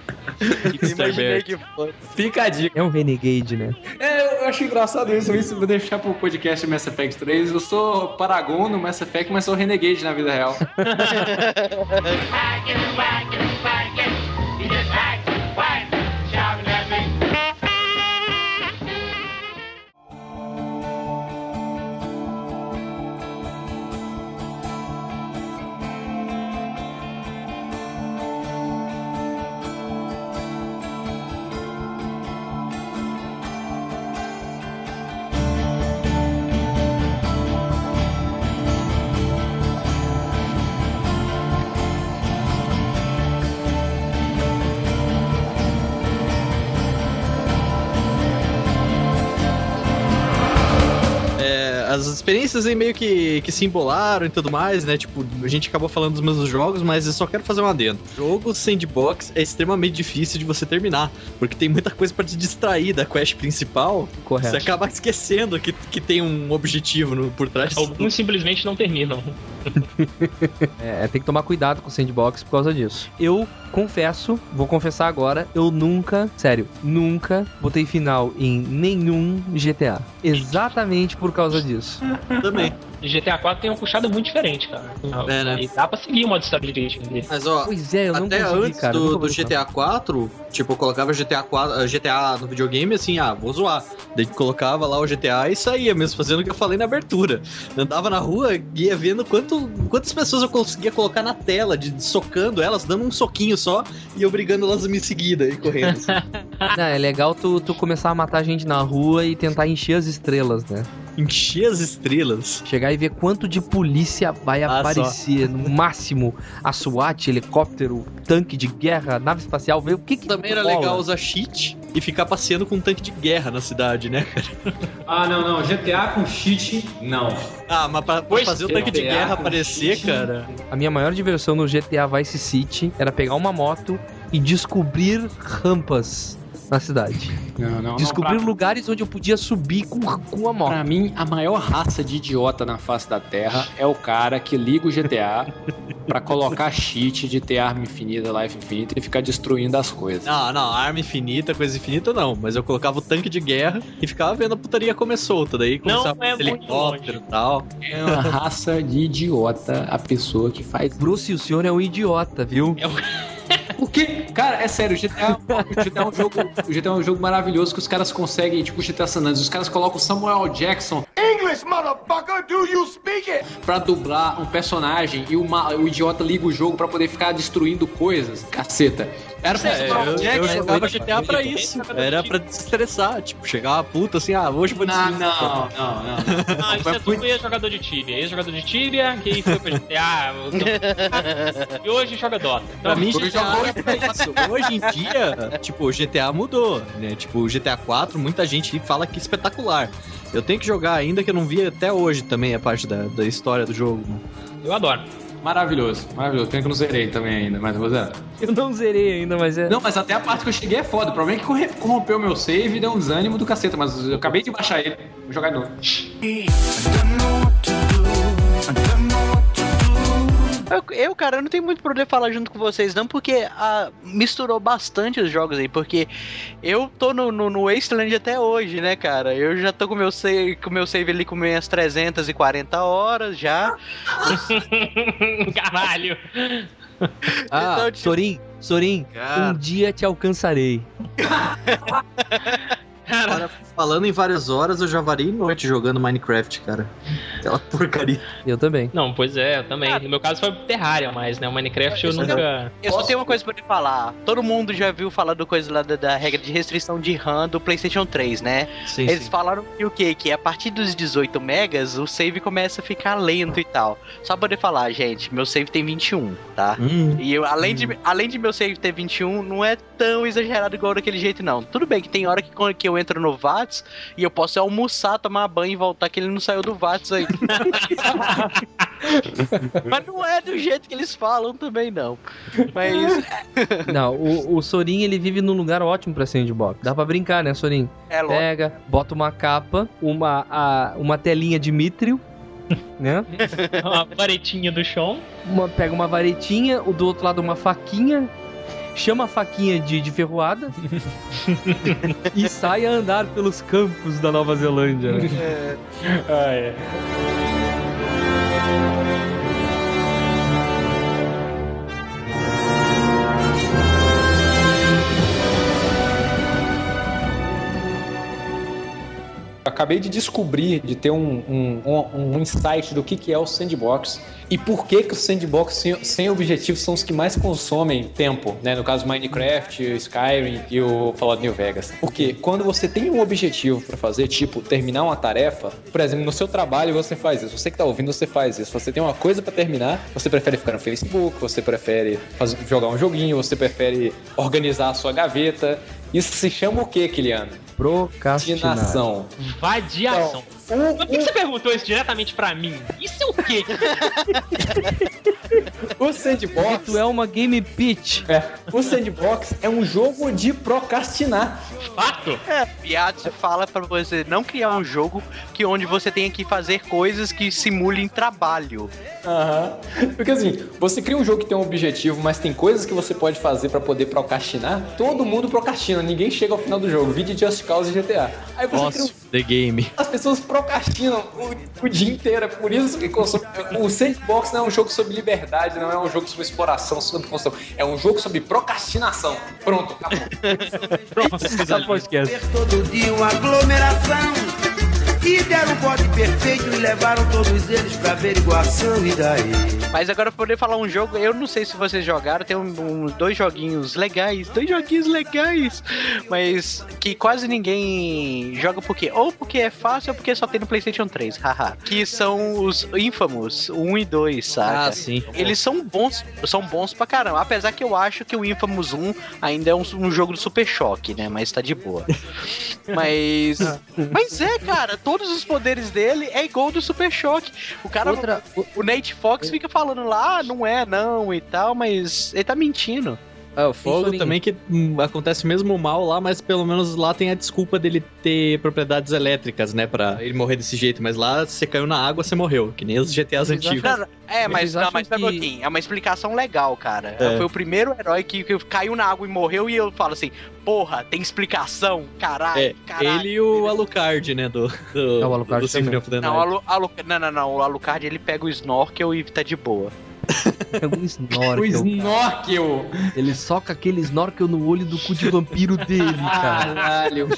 Imaginei que. Fica a dica. É um renegade, né? É, eu acho engraçado isso, isso vou deixar pro podcast Mass Effect 3. Eu sou Paragon no Mass Effect, mas sou Renegade na vida real. as experiências aí meio que, que se embolaram e tudo mais, né? Tipo, a gente acabou falando dos mesmos jogos, mas eu só quero fazer um adendo. Jogo sandbox é extremamente difícil de você terminar, porque tem muita coisa pra te distrair da quest principal. Correto. Você acaba esquecendo que, que tem um objetivo no- por trás. Alguns simplesmente não terminam. É, tem que tomar cuidado com o sandbox por causa disso. Eu confesso, vou confessar agora, eu nunca, sério, nunca botei final em nenhum GTA. Exatamente por causa disso. Também. E GTA 4 tem uma puxada muito diferente, cara. É, né? E dá pra seguir o modo stability dele. Mas ó, Pois é, eu não até consegui, antes cara. do, do. GTA 4, tipo, eu colocava GTA 4, eh, GTA no videogame assim, ah, vou zoar. Daí colocava lá o GTA e saía mesmo, fazendo o que eu falei na abertura. Andava na rua, ia vendo quanto, quantas pessoas eu conseguia colocar na tela, de socando elas, dando um soquinho só e obrigando elas a me seguir daí correndo. assim. Não, é legal tu, tu começar a matar gente na rua e tentar encher as estrelas, né? Encher as estrelas. Chegar e ver quanto de polícia vai Ah, aparecer. No máximo, a SWAT, helicóptero, tanque de guerra, nave espacial, ver o que que Também era rola. legal usar cheat e ficar passeando com um tanque de guerra na cidade, né, cara? Ah, não, não. GTA com cheat, não. Ah, mas pra, pra fazer o tanque de GTA guerra com aparecer, cheat. cara. A minha maior diversão no GTA Vice City era pegar uma moto e descobrir rampas na cidade. Não, não. Descobrir não, lugares onde eu podia subir com, com a moto. Pra mim, a maior raça de idiota na face da Terra é o cara que liga o GTA pra colocar cheat de ter arma infinita, life infinita e ficar destruindo as coisas. Não, não, arma infinita, coisa infinita não. Mas eu colocava o tanque de guerra e ficava vendo a putaria comer solta. Daí começava é helicóptero e tal. É uma raça de idiota a pessoa que faz. Bruce, o senhor é um idiota, viu? Porque, cara, é sério, o GTA, o GTA é um jogo, o GTA é um jogo maravilhoso que os caras conseguem, tipo o GTA San Andreas, os caras colocam o Samuel Jackson English, motherfucker, do you speak it? pra dublar um personagem e o, ma- o idiota liga o jogo pra poder ficar destruindo coisas. Caceta. Era pra É, eu, eu Jackson. jogava GTA pra isso. Era pra desestressar. Tipo, chegava puta assim, ah, hoje eu vou Não, destruir. não, não, não. Ah, isso é tudo ex-jogador de Tibia. Ex-jogador de Tibia, que foi pra GTA. e hoje joga Dota. Pra Então, mim, Hoje GTA jogou- era pra isso. Hoje em dia, tipo, o GTA mudou, né? Tipo, o GTA 4, muita gente fala que é espetacular. Eu tenho que jogar ainda, que eu não vi até hoje também a parte da, da história do jogo. né? eu adoro. Maravilhoso, maravilhoso. Pena que eu não zerei também ainda, mas eu vou zerar. Eu não zerei ainda, mas é. Não, mas até a parte que eu cheguei é foda. O problema é que corrompeu meu save e deu um desânimo do caceta, mas eu acabei de baixar ele. Vou jogar de novo. Eu, eu, cara, eu não tenho muito poder falar junto com vocês, não, porque ah, misturou bastante os jogos aí, porque eu tô no, no, no Wasteland até hoje, né, cara? Eu já tô com meu save, com meu save ali com minhas 340 horas já. Caralho. Ah, Então, tipo- Sorin, Sorin, um dia te alcançarei. Cara, falando em várias horas, eu já varei noite jogando Minecraft, cara. Aquela porcaria. Eu também. Não, pois é, eu também. No meu caso foi Terraria, mas, né? O Minecraft eu nunca. Eu só tenho uma coisa pra te falar. Todo mundo já viu falar do coisa lá da, da regra de restrição de RAM do PlayStation 3, né? Sim, Eles sim. falaram que o quê? Que a partir dos 18 megas o save começa a ficar lento e tal. Só pra poder falar, gente, meu save tem 21, tá? Hum, E eu, além, de, além de meu save ter 21, não é tão exagerado igual daquele jeito, não. Tudo bem que tem hora que, que eu entro no VATS e eu posso almoçar, tomar banho e voltar, que ele não saiu do VATS aí. Mas não é do jeito que eles falam também, não. Mas Não, o, o Sorin ele vive num lugar ótimo pra sandbox. Dá pra brincar, né, Sorin? é lógico. Pega, bota uma capa, uma, a, uma telinha de mitrio, né? Uma varetinha do chão. Uma, pega uma varetinha, o do outro lado uma faquinha, chama a faquinha de, de ferroada e sai a andar pelos campos da Nova Zelândia. Né? Ah, é. Acabei de descobrir, de ter um, um, um, insight do que, que é o sandbox e por que, que os sandbox sem, sem objetivos são os que mais consomem tempo, né? No caso Minecraft, Skyrim e o Fallout New Vegas. Porque quando você tem um objetivo para fazer, tipo terminar uma tarefa, por exemplo, no seu trabalho você faz isso, você que tá ouvindo você faz isso. Você tem uma coisa para terminar, você prefere ficar no Facebook, você prefere fazer, jogar um joguinho, você prefere organizar a sua gaveta. Isso se chama o que, Kiliano? Procrastinação. Vadiação. Mas por que você perguntou isso diretamente pra mim? Isso é o quê? O sandbox. Tu é uma game pitch. É, o sandbox é um jogo de procrastinar. Fato? É, Piazzi fala pra você não criar um jogo que onde você tenha que fazer coisas que simulem trabalho. Aham. Porque assim, você cria um jogo que tem um objetivo, mas tem coisas que você pode fazer pra poder procrastinar. Todo mundo procrastina, ninguém chega ao final do jogo. Vídeo Just Cause e GTA. Aí você cria um Nossa, The Game. As pessoas procrastinam o, o dia inteiro, é por isso que consome. O Sandbox não é um jogo sobre liberdade, não é um jogo sobre exploração, sobre construção. É um jogo sobre procrastinação. Pronto, acabou. Pronto, podcast. Todo dia uma aglomeração. E deram o bode perfeito e levaram todos eles pra averiguação. E daí? Mas agora pra poder falar um jogo, eu não sei se vocês jogaram, tem um, um- dois joguinhos legais, dois joguinhos legais, mas que quase ninguém joga por quê? Ou porque é fácil ou porque só tem no PlayStation 3, haha. Que são os Infamous, o 1 e 2, saca? Ah, sim. Eles são bons, são bons pra caramba. Apesar que eu acho que o Infamous 1 ainda é um, um jogo do Super Choque, né? Mas tá de boa. Mas. mas é, cara, todos os poderes dele é igual do Super Choque. O cara. Outra- o, o Nate Fox fica falando lá, ah, não é, não e tal, mas ele tá mentindo. É, o fogo também que hum, acontece mesmo mal lá, mas pelo menos lá tem a desculpa dele ter propriedades elétricas, né? Pra ele morrer desse jeito. Mas lá você caiu na água, você morreu. Que nem os GTAs antigos. Não, não, é, mas, não, mas que- pouquinho. É uma explicação legal, cara. É. Foi o primeiro herói que, que caiu na água e morreu, e eu falo assim: porra, tem explicação, caralho, É, caralho. ele e o Alucard, né? Do, do, É, o Alucard do Symphony of the Não, Night. Alu, Alu, não, não, não. O Alucard ele pega o snorkel e tá de boa. É um O snorkel. snorkel. Ele soca aquele snorkel no olho do cu de vampiro dele, cara. Caralho.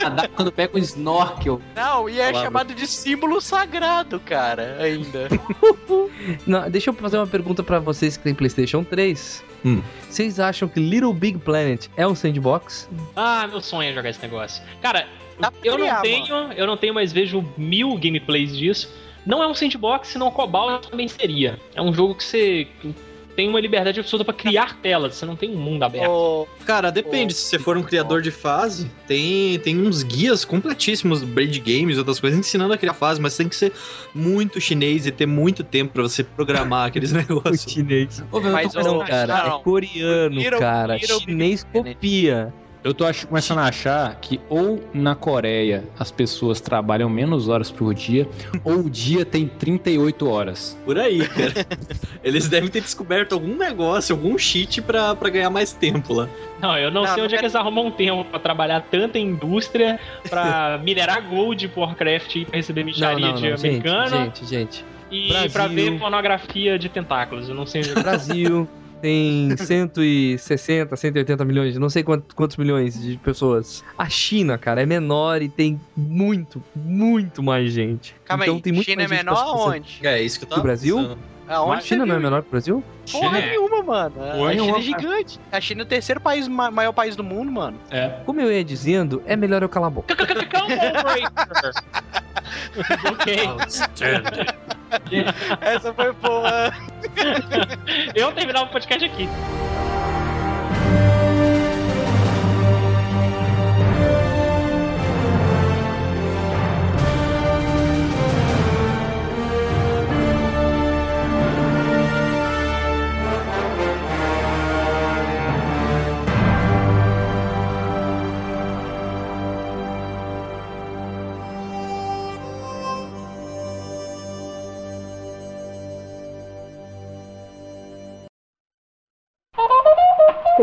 Nadar quando pega um snorkel. Não, e é chamado de símbolo sagrado, cara, ainda. Não, deixa eu fazer uma pergunta pra vocês que tem PlayStation 3. Hum. Vocês acham que Little Big Planet é um sandbox? Ah, meu sonho é jogar esse negócio. Cara, eu não tenho, eu não tenho, mas vejo mil gameplays disso. Não é um sandbox, senão Cobalt também seria. É um jogo que você tem uma liberdade absoluta pra criar telas, você não tem um mundo aberto. Ô, Cara, depende. Se você for um criador de fase, tem, tem uns guias completíssimos do Braid Games e outras coisas ensinando a criar fase, mas tem que ser muito chinês e ter muito tempo pra você programar aqueles negócios. chinês. Mas, Não, cara, não, é coreano, Little- cara. Little Big Chinês Planet. copia. Eu tô ach- começando a achar que ou na Coreia as pessoas trabalham menos horas por dia, ou o dia tem 38 horas. Por aí, cara. Eles devem ter descoberto algum negócio, algum cheat pra, pra ganhar mais tempo lá. Não, eu não, Não, sei não onde é é- que eles arrumam tempo pra trabalhar tanta indústria pra minerar gold pro Warcraft e pra receber Não, micharia não, de não. Gente, americano gente, gente. e Brasil. pra ver pornografia de tentáculos. Eu não sei onde é Brasil tem 160, 180 milhões, não sei quantos, quantos milhões de pessoas. A China, cara, é menor e tem muito, muito mais gente. Calma então aí, tem muito China é mais gente menor aonde? É, isso que eu Do tava Brasil? pensando. Aonde A China não é menor que o Brasil? Porra China é- nenhuma, mano. A Porra China nenhuma, é gigante. A China é o terceiro país, ma- maior país do mundo, mano. É. Como eu ia dizendo, é melhor eu calar a boca. ok. Essa foi boa. Eu terminava o podcast aqui.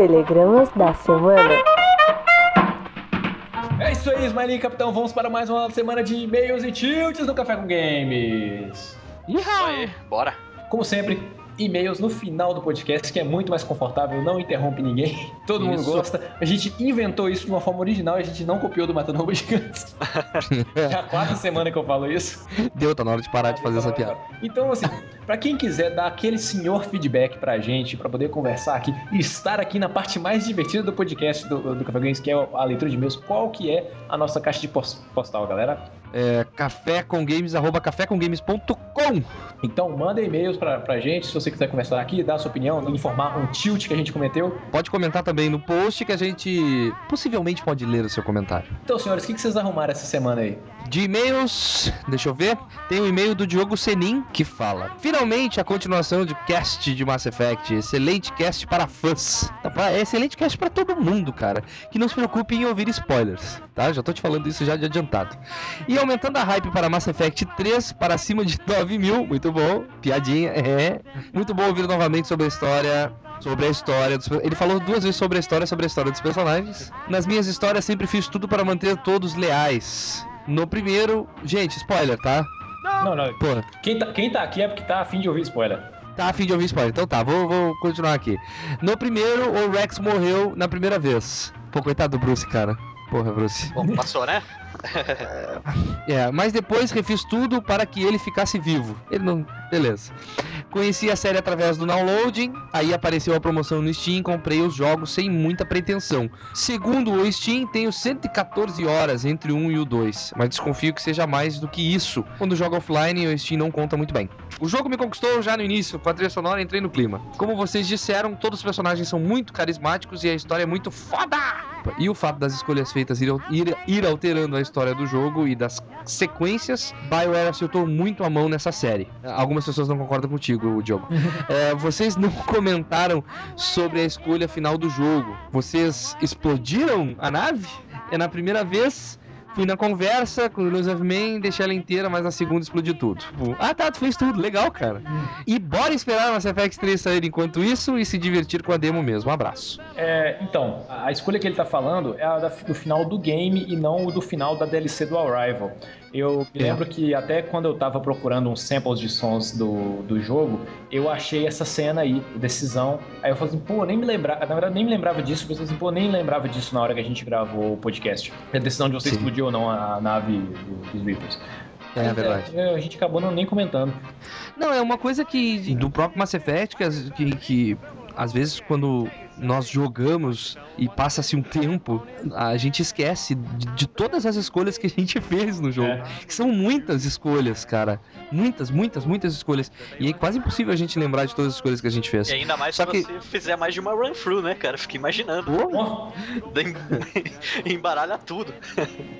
Telegramas da semana. É isso aí, Smiley Capitão. Vamos para mais uma semana de e-mails e tilts no Café com Games. Isso aí, bora. Como sempre, e-mails no final do podcast, que é muito mais confortável, não interrompe ninguém, todo mundo Isso. gosta. A gente inventou isso de uma forma original e a gente não copiou do Matando Robôs Gigantes. Já há quatro semanas que eu falo isso. Deu, tá na hora de parar de fazer essa piada. Então, assim, pra quem quiser dar aquele senhor feedback pra gente, pra poder conversar aqui e estar aqui na parte mais divertida do podcast do, do Café Games, que é a leitura de e-mails, qual que é a nossa caixa de pos- postal, galera? É cafécomgames, arroba cafécomgames.com. Então manda e-mails pra, pra gente, se você quiser conversar aqui, dar sua opinião, informar um tilt que a gente cometeu. Pode comentar também no post que a gente possivelmente pode ler o seu comentário. Então, senhores, o que, que vocês arrumaram essa semana aí? De e-mails, deixa eu ver. Tem o e-mail do Diogo Senin que fala: Finalmente a continuação de cast de Mass Effect. Excelente cast para fãs. Tá, É excelente cast para todo mundo, cara. Que não se preocupe em ouvir spoilers, tá? Já tô te falando isso já de adiantado. E aumentando a hype para Mass Effect 3 para cima de 9 mil. Muito bom. Piadinha, é. Muito bom ouvir novamente sobre a história. Sobre a história dos... Ele falou duas vezes sobre a história, sobre a história dos personagens. Nas minhas histórias sempre fiz tudo para manter todos leais. No primeiro. Gente, spoiler, tá? Não, não. Porra. Quem tá, quem tá aqui é porque tá afim de ouvir spoiler. Tá a fim de ouvir spoiler. Então tá, vou, vou continuar aqui. No primeiro, o Rex morreu na primeira vez. Pô, coitado do Bruce, cara. Porra, Bruce. Bom, passou, né? É, mas depois refiz tudo para que ele ficasse vivo. Ele não. Beleza. Conheci a série através do downloading, aí apareceu a promoção no Steam, comprei os jogos sem muita pretensão. Segundo o Steam, tenho 114 horas entre o 1 e o 2, mas desconfio que seja mais do que isso. Quando jogo offline, o Steam não conta muito bem. O jogo me conquistou já no início, com a trilha sonora entrei no clima. Como vocês disseram, todos os personagens são muito carismáticos e a história é muito foda! E o fato das escolhas feitas ir, ir, ir alterando a história do jogo e das sequências, BioWare acertou muito a mão nessa série. Algumas pessoas não concordam contigo, Diogo. É, vocês não comentaram sobre a escolha final do jogo. Vocês explodiram a nave? É na primeira vez. Fui na conversa com o of Man, deixei ela inteira, mas na segunda explodiu tudo. Tipo, ah tá, tu fez tudo, legal, cara. E bora esperar Mass Effect 3 sair enquanto isso e se divertir com a demo mesmo. Um abraço. É, então, a a escolha que ele tá falando é a do final do game e não o do final da DLC do Arrival. Eu me É. lembro que até quando eu tava procurando uns samples de sons do, do jogo, eu achei essa cena aí, decisão. Aí eu falei assim, pô, nem me lembrava, na verdade nem me lembrava disso, eu assim, pô, nem lembrava disso na hora que a gente gravou o podcast. A decisão de você Sim. explodir ou não a nave do- dos Reapers. É, Mas, verdade. é, a gente acabou não, nem comentando. Não, é uma coisa que do próprio Mass Effect que, que, que às vezes quando nós jogamos e passa-se um tempo, a gente esquece de, de todas as escolhas que a gente fez no jogo. É. Que são muitas escolhas, cara. Muitas, muitas, muitas escolhas. E é quase impossível a gente lembrar de todas as escolhas que a gente fez. E ainda mais Só se que- você fizer mais de uma run through, né, cara? Fica imaginando. Daí Embaralha tudo.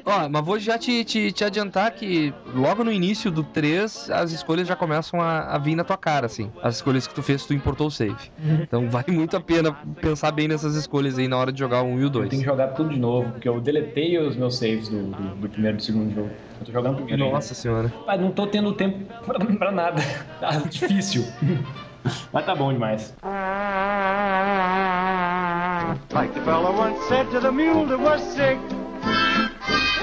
Ó, mas vou já te, te, te adiantar que logo no início do 3, as escolhas já começam a, a vir na tua cara, assim. As escolhas que tu fez, tu importou o save. Então vale muito a pena pensar bem nessas escolhas aí na hora de jogar o 1 e o eu 2. tenho que jogar tudo de novo, porque eu deletei os meus saves do, do- do primeiro e do segundo jogo. Eu tô jogando primeiro. ainda. Nossa senhora. Mas não tô tendo tempo pra, pra nada. Tá difícil. Mas tá bom demais. Like the fella once said to the mule that was sick.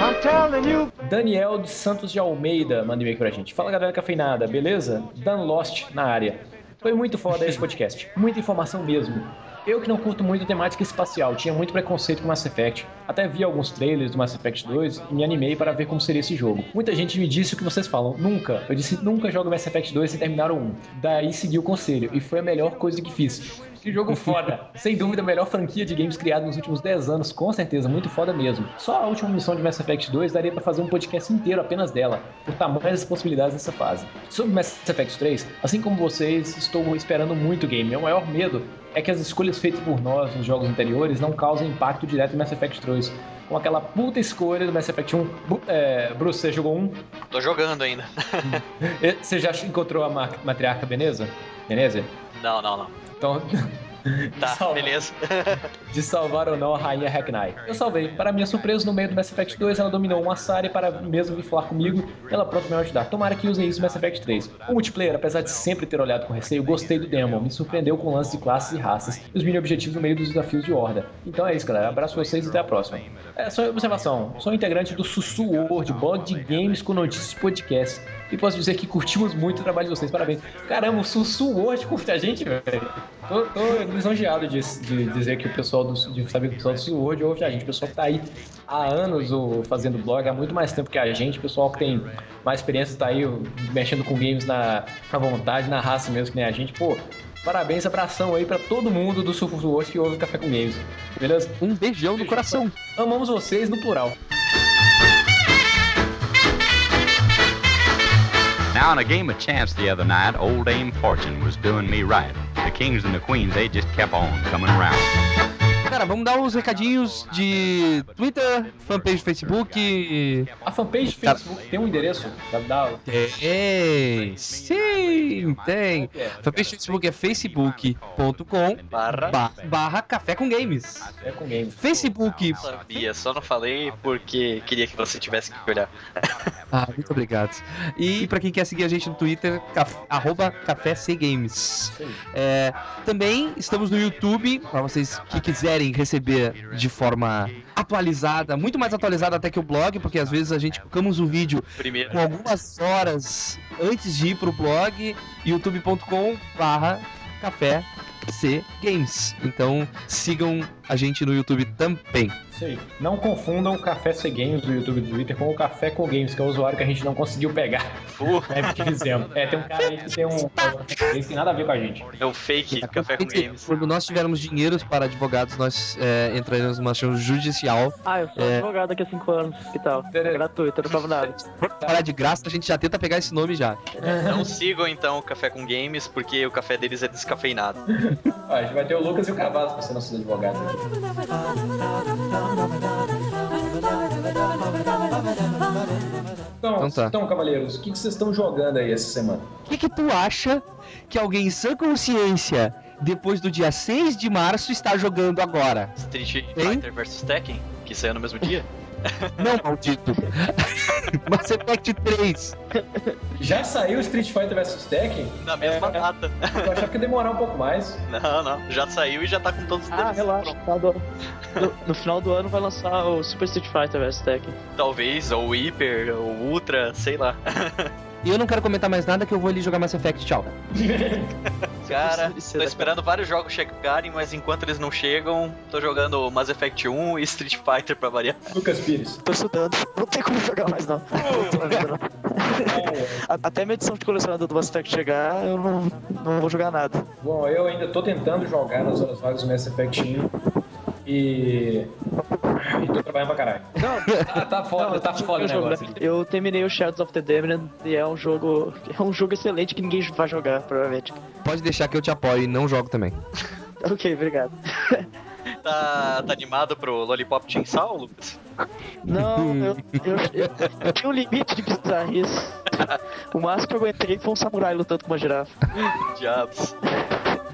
I'm telling you. Daniel dos Santos de Almeida manda e-mail pra gente. Fala galera cafeinada, beleza? Dan Lost na área. Foi muito foda esse podcast. Muita informação mesmo. Eu que não curto muito temática espacial, tinha muito preconceito com Mass Effect. Até vi alguns trailers do Mass Effect 2 e me animei para ver como seria esse jogo. Muita gente me disse o que vocês falam, nunca. Eu disse nunca jogo Mass Effect 2 sem terminar o 1. Daí segui o conselho e foi a melhor coisa que fiz. Que jogo foda! Sem dúvida, a melhor franquia de games criada nos últimos 10 anos, com certeza, muito foda mesmo. Só a última missão de Mass Effect 2 daria pra fazer um podcast inteiro apenas dela, por tamanhas possibilidades nessa fase. Sobre Mass Effect 3, assim como vocês, estou esperando muito o game. Meu maior medo é que as escolhas feitas por nós nos jogos anteriores não causem impacto direto em Mass Effect 2. Com aquela puta escolha do Mass Effect 1. Bu- é, Bruce, você jogou um? Tô jogando ainda. Você já encontrou a ma- matriarca Beneza? Beneza? Não, não, não. Então, Tá, beleza. de salvar ou não a rainha Hackney. Eu salvei. Para minha surpresa, no meio do Mass Effect 2, ela dominou uma Sari para mesmo vir falar comigo, ela pronto me ajudar. Tomara que usem isso no Mass Effect 3. O multiplayer, apesar de sempre ter olhado com receio, gostei do demo. Me surpreendeu com o lance de classes e raças e os mini objetivos no meio dos desafios de horda. Então é isso, galera. Abraço vocês e até a próxima. É só observação. Sou integrante do Sussu World, blog de games com notícias podcast. E posso dizer que curtimos muito o trabalho de vocês. Parabéns. Caramba, o Sussu World curte a gente, velho. Tô, tô lisonjeado de, de dizer que o pessoal do, de saber que o pessoal do Sussu World ouve a gente. O pessoal que tá aí há anos o, fazendo blog, há muito mais tempo que a gente. O pessoal que tem mais experiência tá aí o, mexendo com games na, na vontade, na raça mesmo, que nem a gente. Pô, Parabéns, abração aí pra todo mundo do do World que ouve Café com Games. Beleza? Um beijão no coração. Amamos vocês no plural. Now, in a game of chance the other night, old Dame Fortune was doing me right. The kings and the queens, they just kept on coming around. Cara, vamos dar os recadinhos de Twitter, fanpage do Facebook. A fanpage do Facebook tem um endereço? Tem, sim, tem. Fanpage do Facebook é facebook.com Barra. barra café com games. Café com games. Facebook. Sabia, só não falei porque queria que você tivesse que olhar. Ah, muito obrigado. E pra quem quer seguir a gente no Twitter, caf... arroba Café C Games. É, também estamos no YouTube, para vocês que quiserem receber de forma atualizada, muito mais atualizada até que o blog, porque às vezes a gente colocamos um vídeo Primeiro. com algumas horas antes de ir pro blog, youtube.com barra Café C Games. Então sigam a gente no YouTube também. Isso aí. Não confundam o Café C Games do YouTube do Twitter com o Café com Games, que é o usuário que a gente não conseguiu pegar. É, porque fizemos. É, tem um cara aí que tem um. Ele tem nada a ver com a gente. É o fake Café com Games. Quando nós tivermos dinheiros para advogados, nós é, entraremos numa ação judicial. Ah, eu sou É. advogado daqui a 5 anos. Que tal? É gratuito, eu não pago nada. Parar de graça, a gente já tenta pegar esse nome já. Não sigam então o Café com Games, porque o café deles é descafeinado. Ó, a gente vai ter o Lucas e o Cavalo pra ser nossos advogados aqui. Então, Então tá. então, cavaleiros, o que, que vocês estão jogando aí essa semana? O que, que tu acha que alguém em sã consciência, depois do dia 6 de março, está jogando agora? Street Fighter vs Tekken, que saiu no mesmo dia. Não, maldito. Mass Effect 3. Já saiu Street Fighter vs Tekken? Na mesma É, data. Eu achava que ia demorar um pouco mais. Não, não. Já saiu e já tá com todos os Ah, relaxa. do- no, no final do ano vai lançar o Super Street Fighter vs Tekken. Talvez, ou Hyper, ou Ultra, sei lá. E eu não quero comentar mais nada que eu vou ali jogar Mass Effect. Tchau. Cara, tô é esperando vários jogos chegarem, mas enquanto eles não chegam, tô jogando Mass Effect 1 e Street Fighter pra variar. Lucas Pires. Tô estudando, não tem como jogar mais não. A- Até minha edição de colecionador do Mass Effect chegar, eu não, não vou jogar nada. Bom, eu ainda tô tentando jogar nas horas vagas do Mass Effect 1 e. Tô trabalhando pra caralho. Tá, tá foda, tá foda o negócio. né? Eu terminei o Shadows of the Damned e é um jogo. É um jogo excelente que ninguém vai jogar, provavelmente. Pode deixar que eu te apoio e não jogo também. Ok, obrigado. Tá, tá animado pro Lollipop Chainsaw, Lucas? Não, eu, eu, eu, eu tinha um limite de bizarrice. O máximo que eu aguentei foi um samurai lutando com uma girafa. Diabos.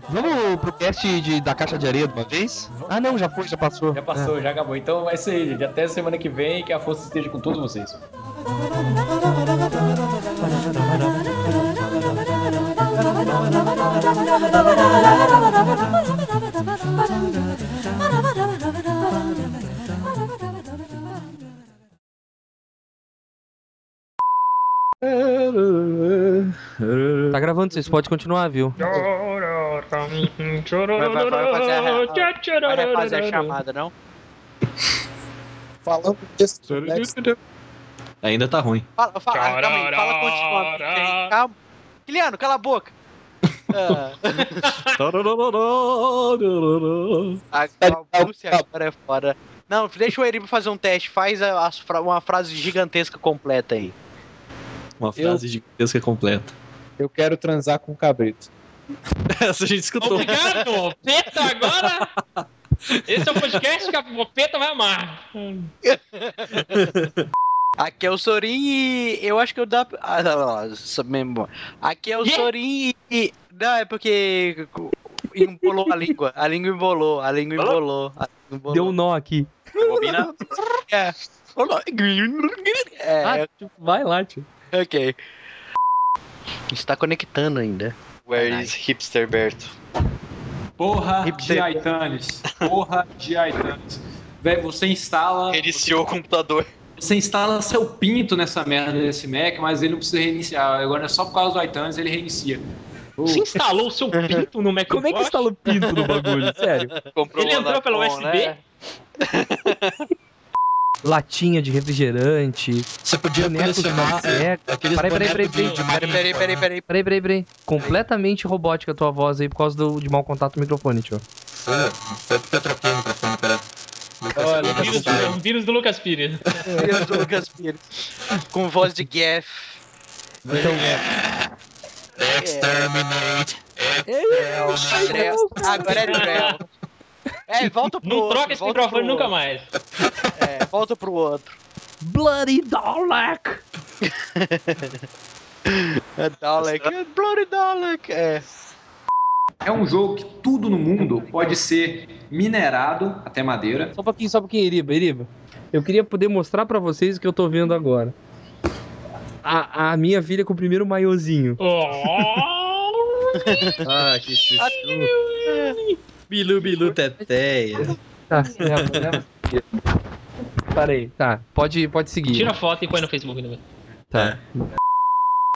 Vamos pro cast de, da caixa de areia de uma vez? Ah, não, já foi, já passou. Já passou, já acabou. Então é isso aí, gente. Até semana que vem que a força esteja com todos vocês. Tá gravando, vocês podem continuar, viu? Vai, vai, vai fazer a, vai fazer a chamada, não? Falando desse Ainda tá ruim. Fala, fala, ah, calma aí, fala continuando. Tem- Calma. Guilherme, cala a boca. Ah, a Lúcia agora é fora. Não, deixa o Eribo fazer um teste. Faz a- fra- uma frase gigantesca completa aí. Uma frase gigantesca completa. Eu quero transar com o cabrito. Essa a gente escutou. Obrigado! Peta agora! Esse é o podcast que a Peta vai amar. Aqui é o Sorin e eu acho que eu dá. Ah, não, não, mesmo. Aqui é o Sorin e. Não, é porque embolou a língua. A língua embolou, a língua embolou. a língua embolou. Deu um nó aqui. Bobina? É. É, Ah, vai lá, tio. ok. Está conectando ainda. Where is Hipster Berto? Porra de Hipster. iTunes. Porra de iTunes. Velho, você instala. Reiniciou o computador. Você instala seu pinto nessa merda desse Mac, mas ele não precisa reiniciar. Agora é só por causa do iTunes ele reinicia. Você instalou o seu pinto no Macintosh? Como é que instala o pinto no bagulho? Sério. Comprou Ele entrou pelo USB? né? Latinha de refrigerante. Você podia colecionar Sega. aqueles Peraí, peraí, peraí, peraí. Peraí, peraí, peraí, peraí. Peraí, peraí, peraí. Completamente robótica a tua voz aí por causa do, de mau contato no microfone, tio. Foi porque eu troquei o microfone, peraí. Olha, o vírus, vírus do Lucas Pires. Deus do Lucas Pires. Com voz de Gaff. Então, Exterminate. Drell. Agora é Drell. É, volta pro Não outro. troca esse microfone nunca outro. mais. É, volta pro outro. Bloody Dalek! É Dalek. É Bloody Dalek. É. É um jogo que tudo no mundo pode ser minerado até madeira. Só um pouquinho, só um pouquinho, Iriba, Iriba. Eu queria poder mostrar pra vocês o que eu tô vendo agora. A, a minha filha com o primeiro maiozinho. Ah, que chuchu. Bilu, bilu, teteia. Tá, leva, leva. Parei. Tá, pode, pode seguir. Tira a foto e põe no Facebook. Né? Tá.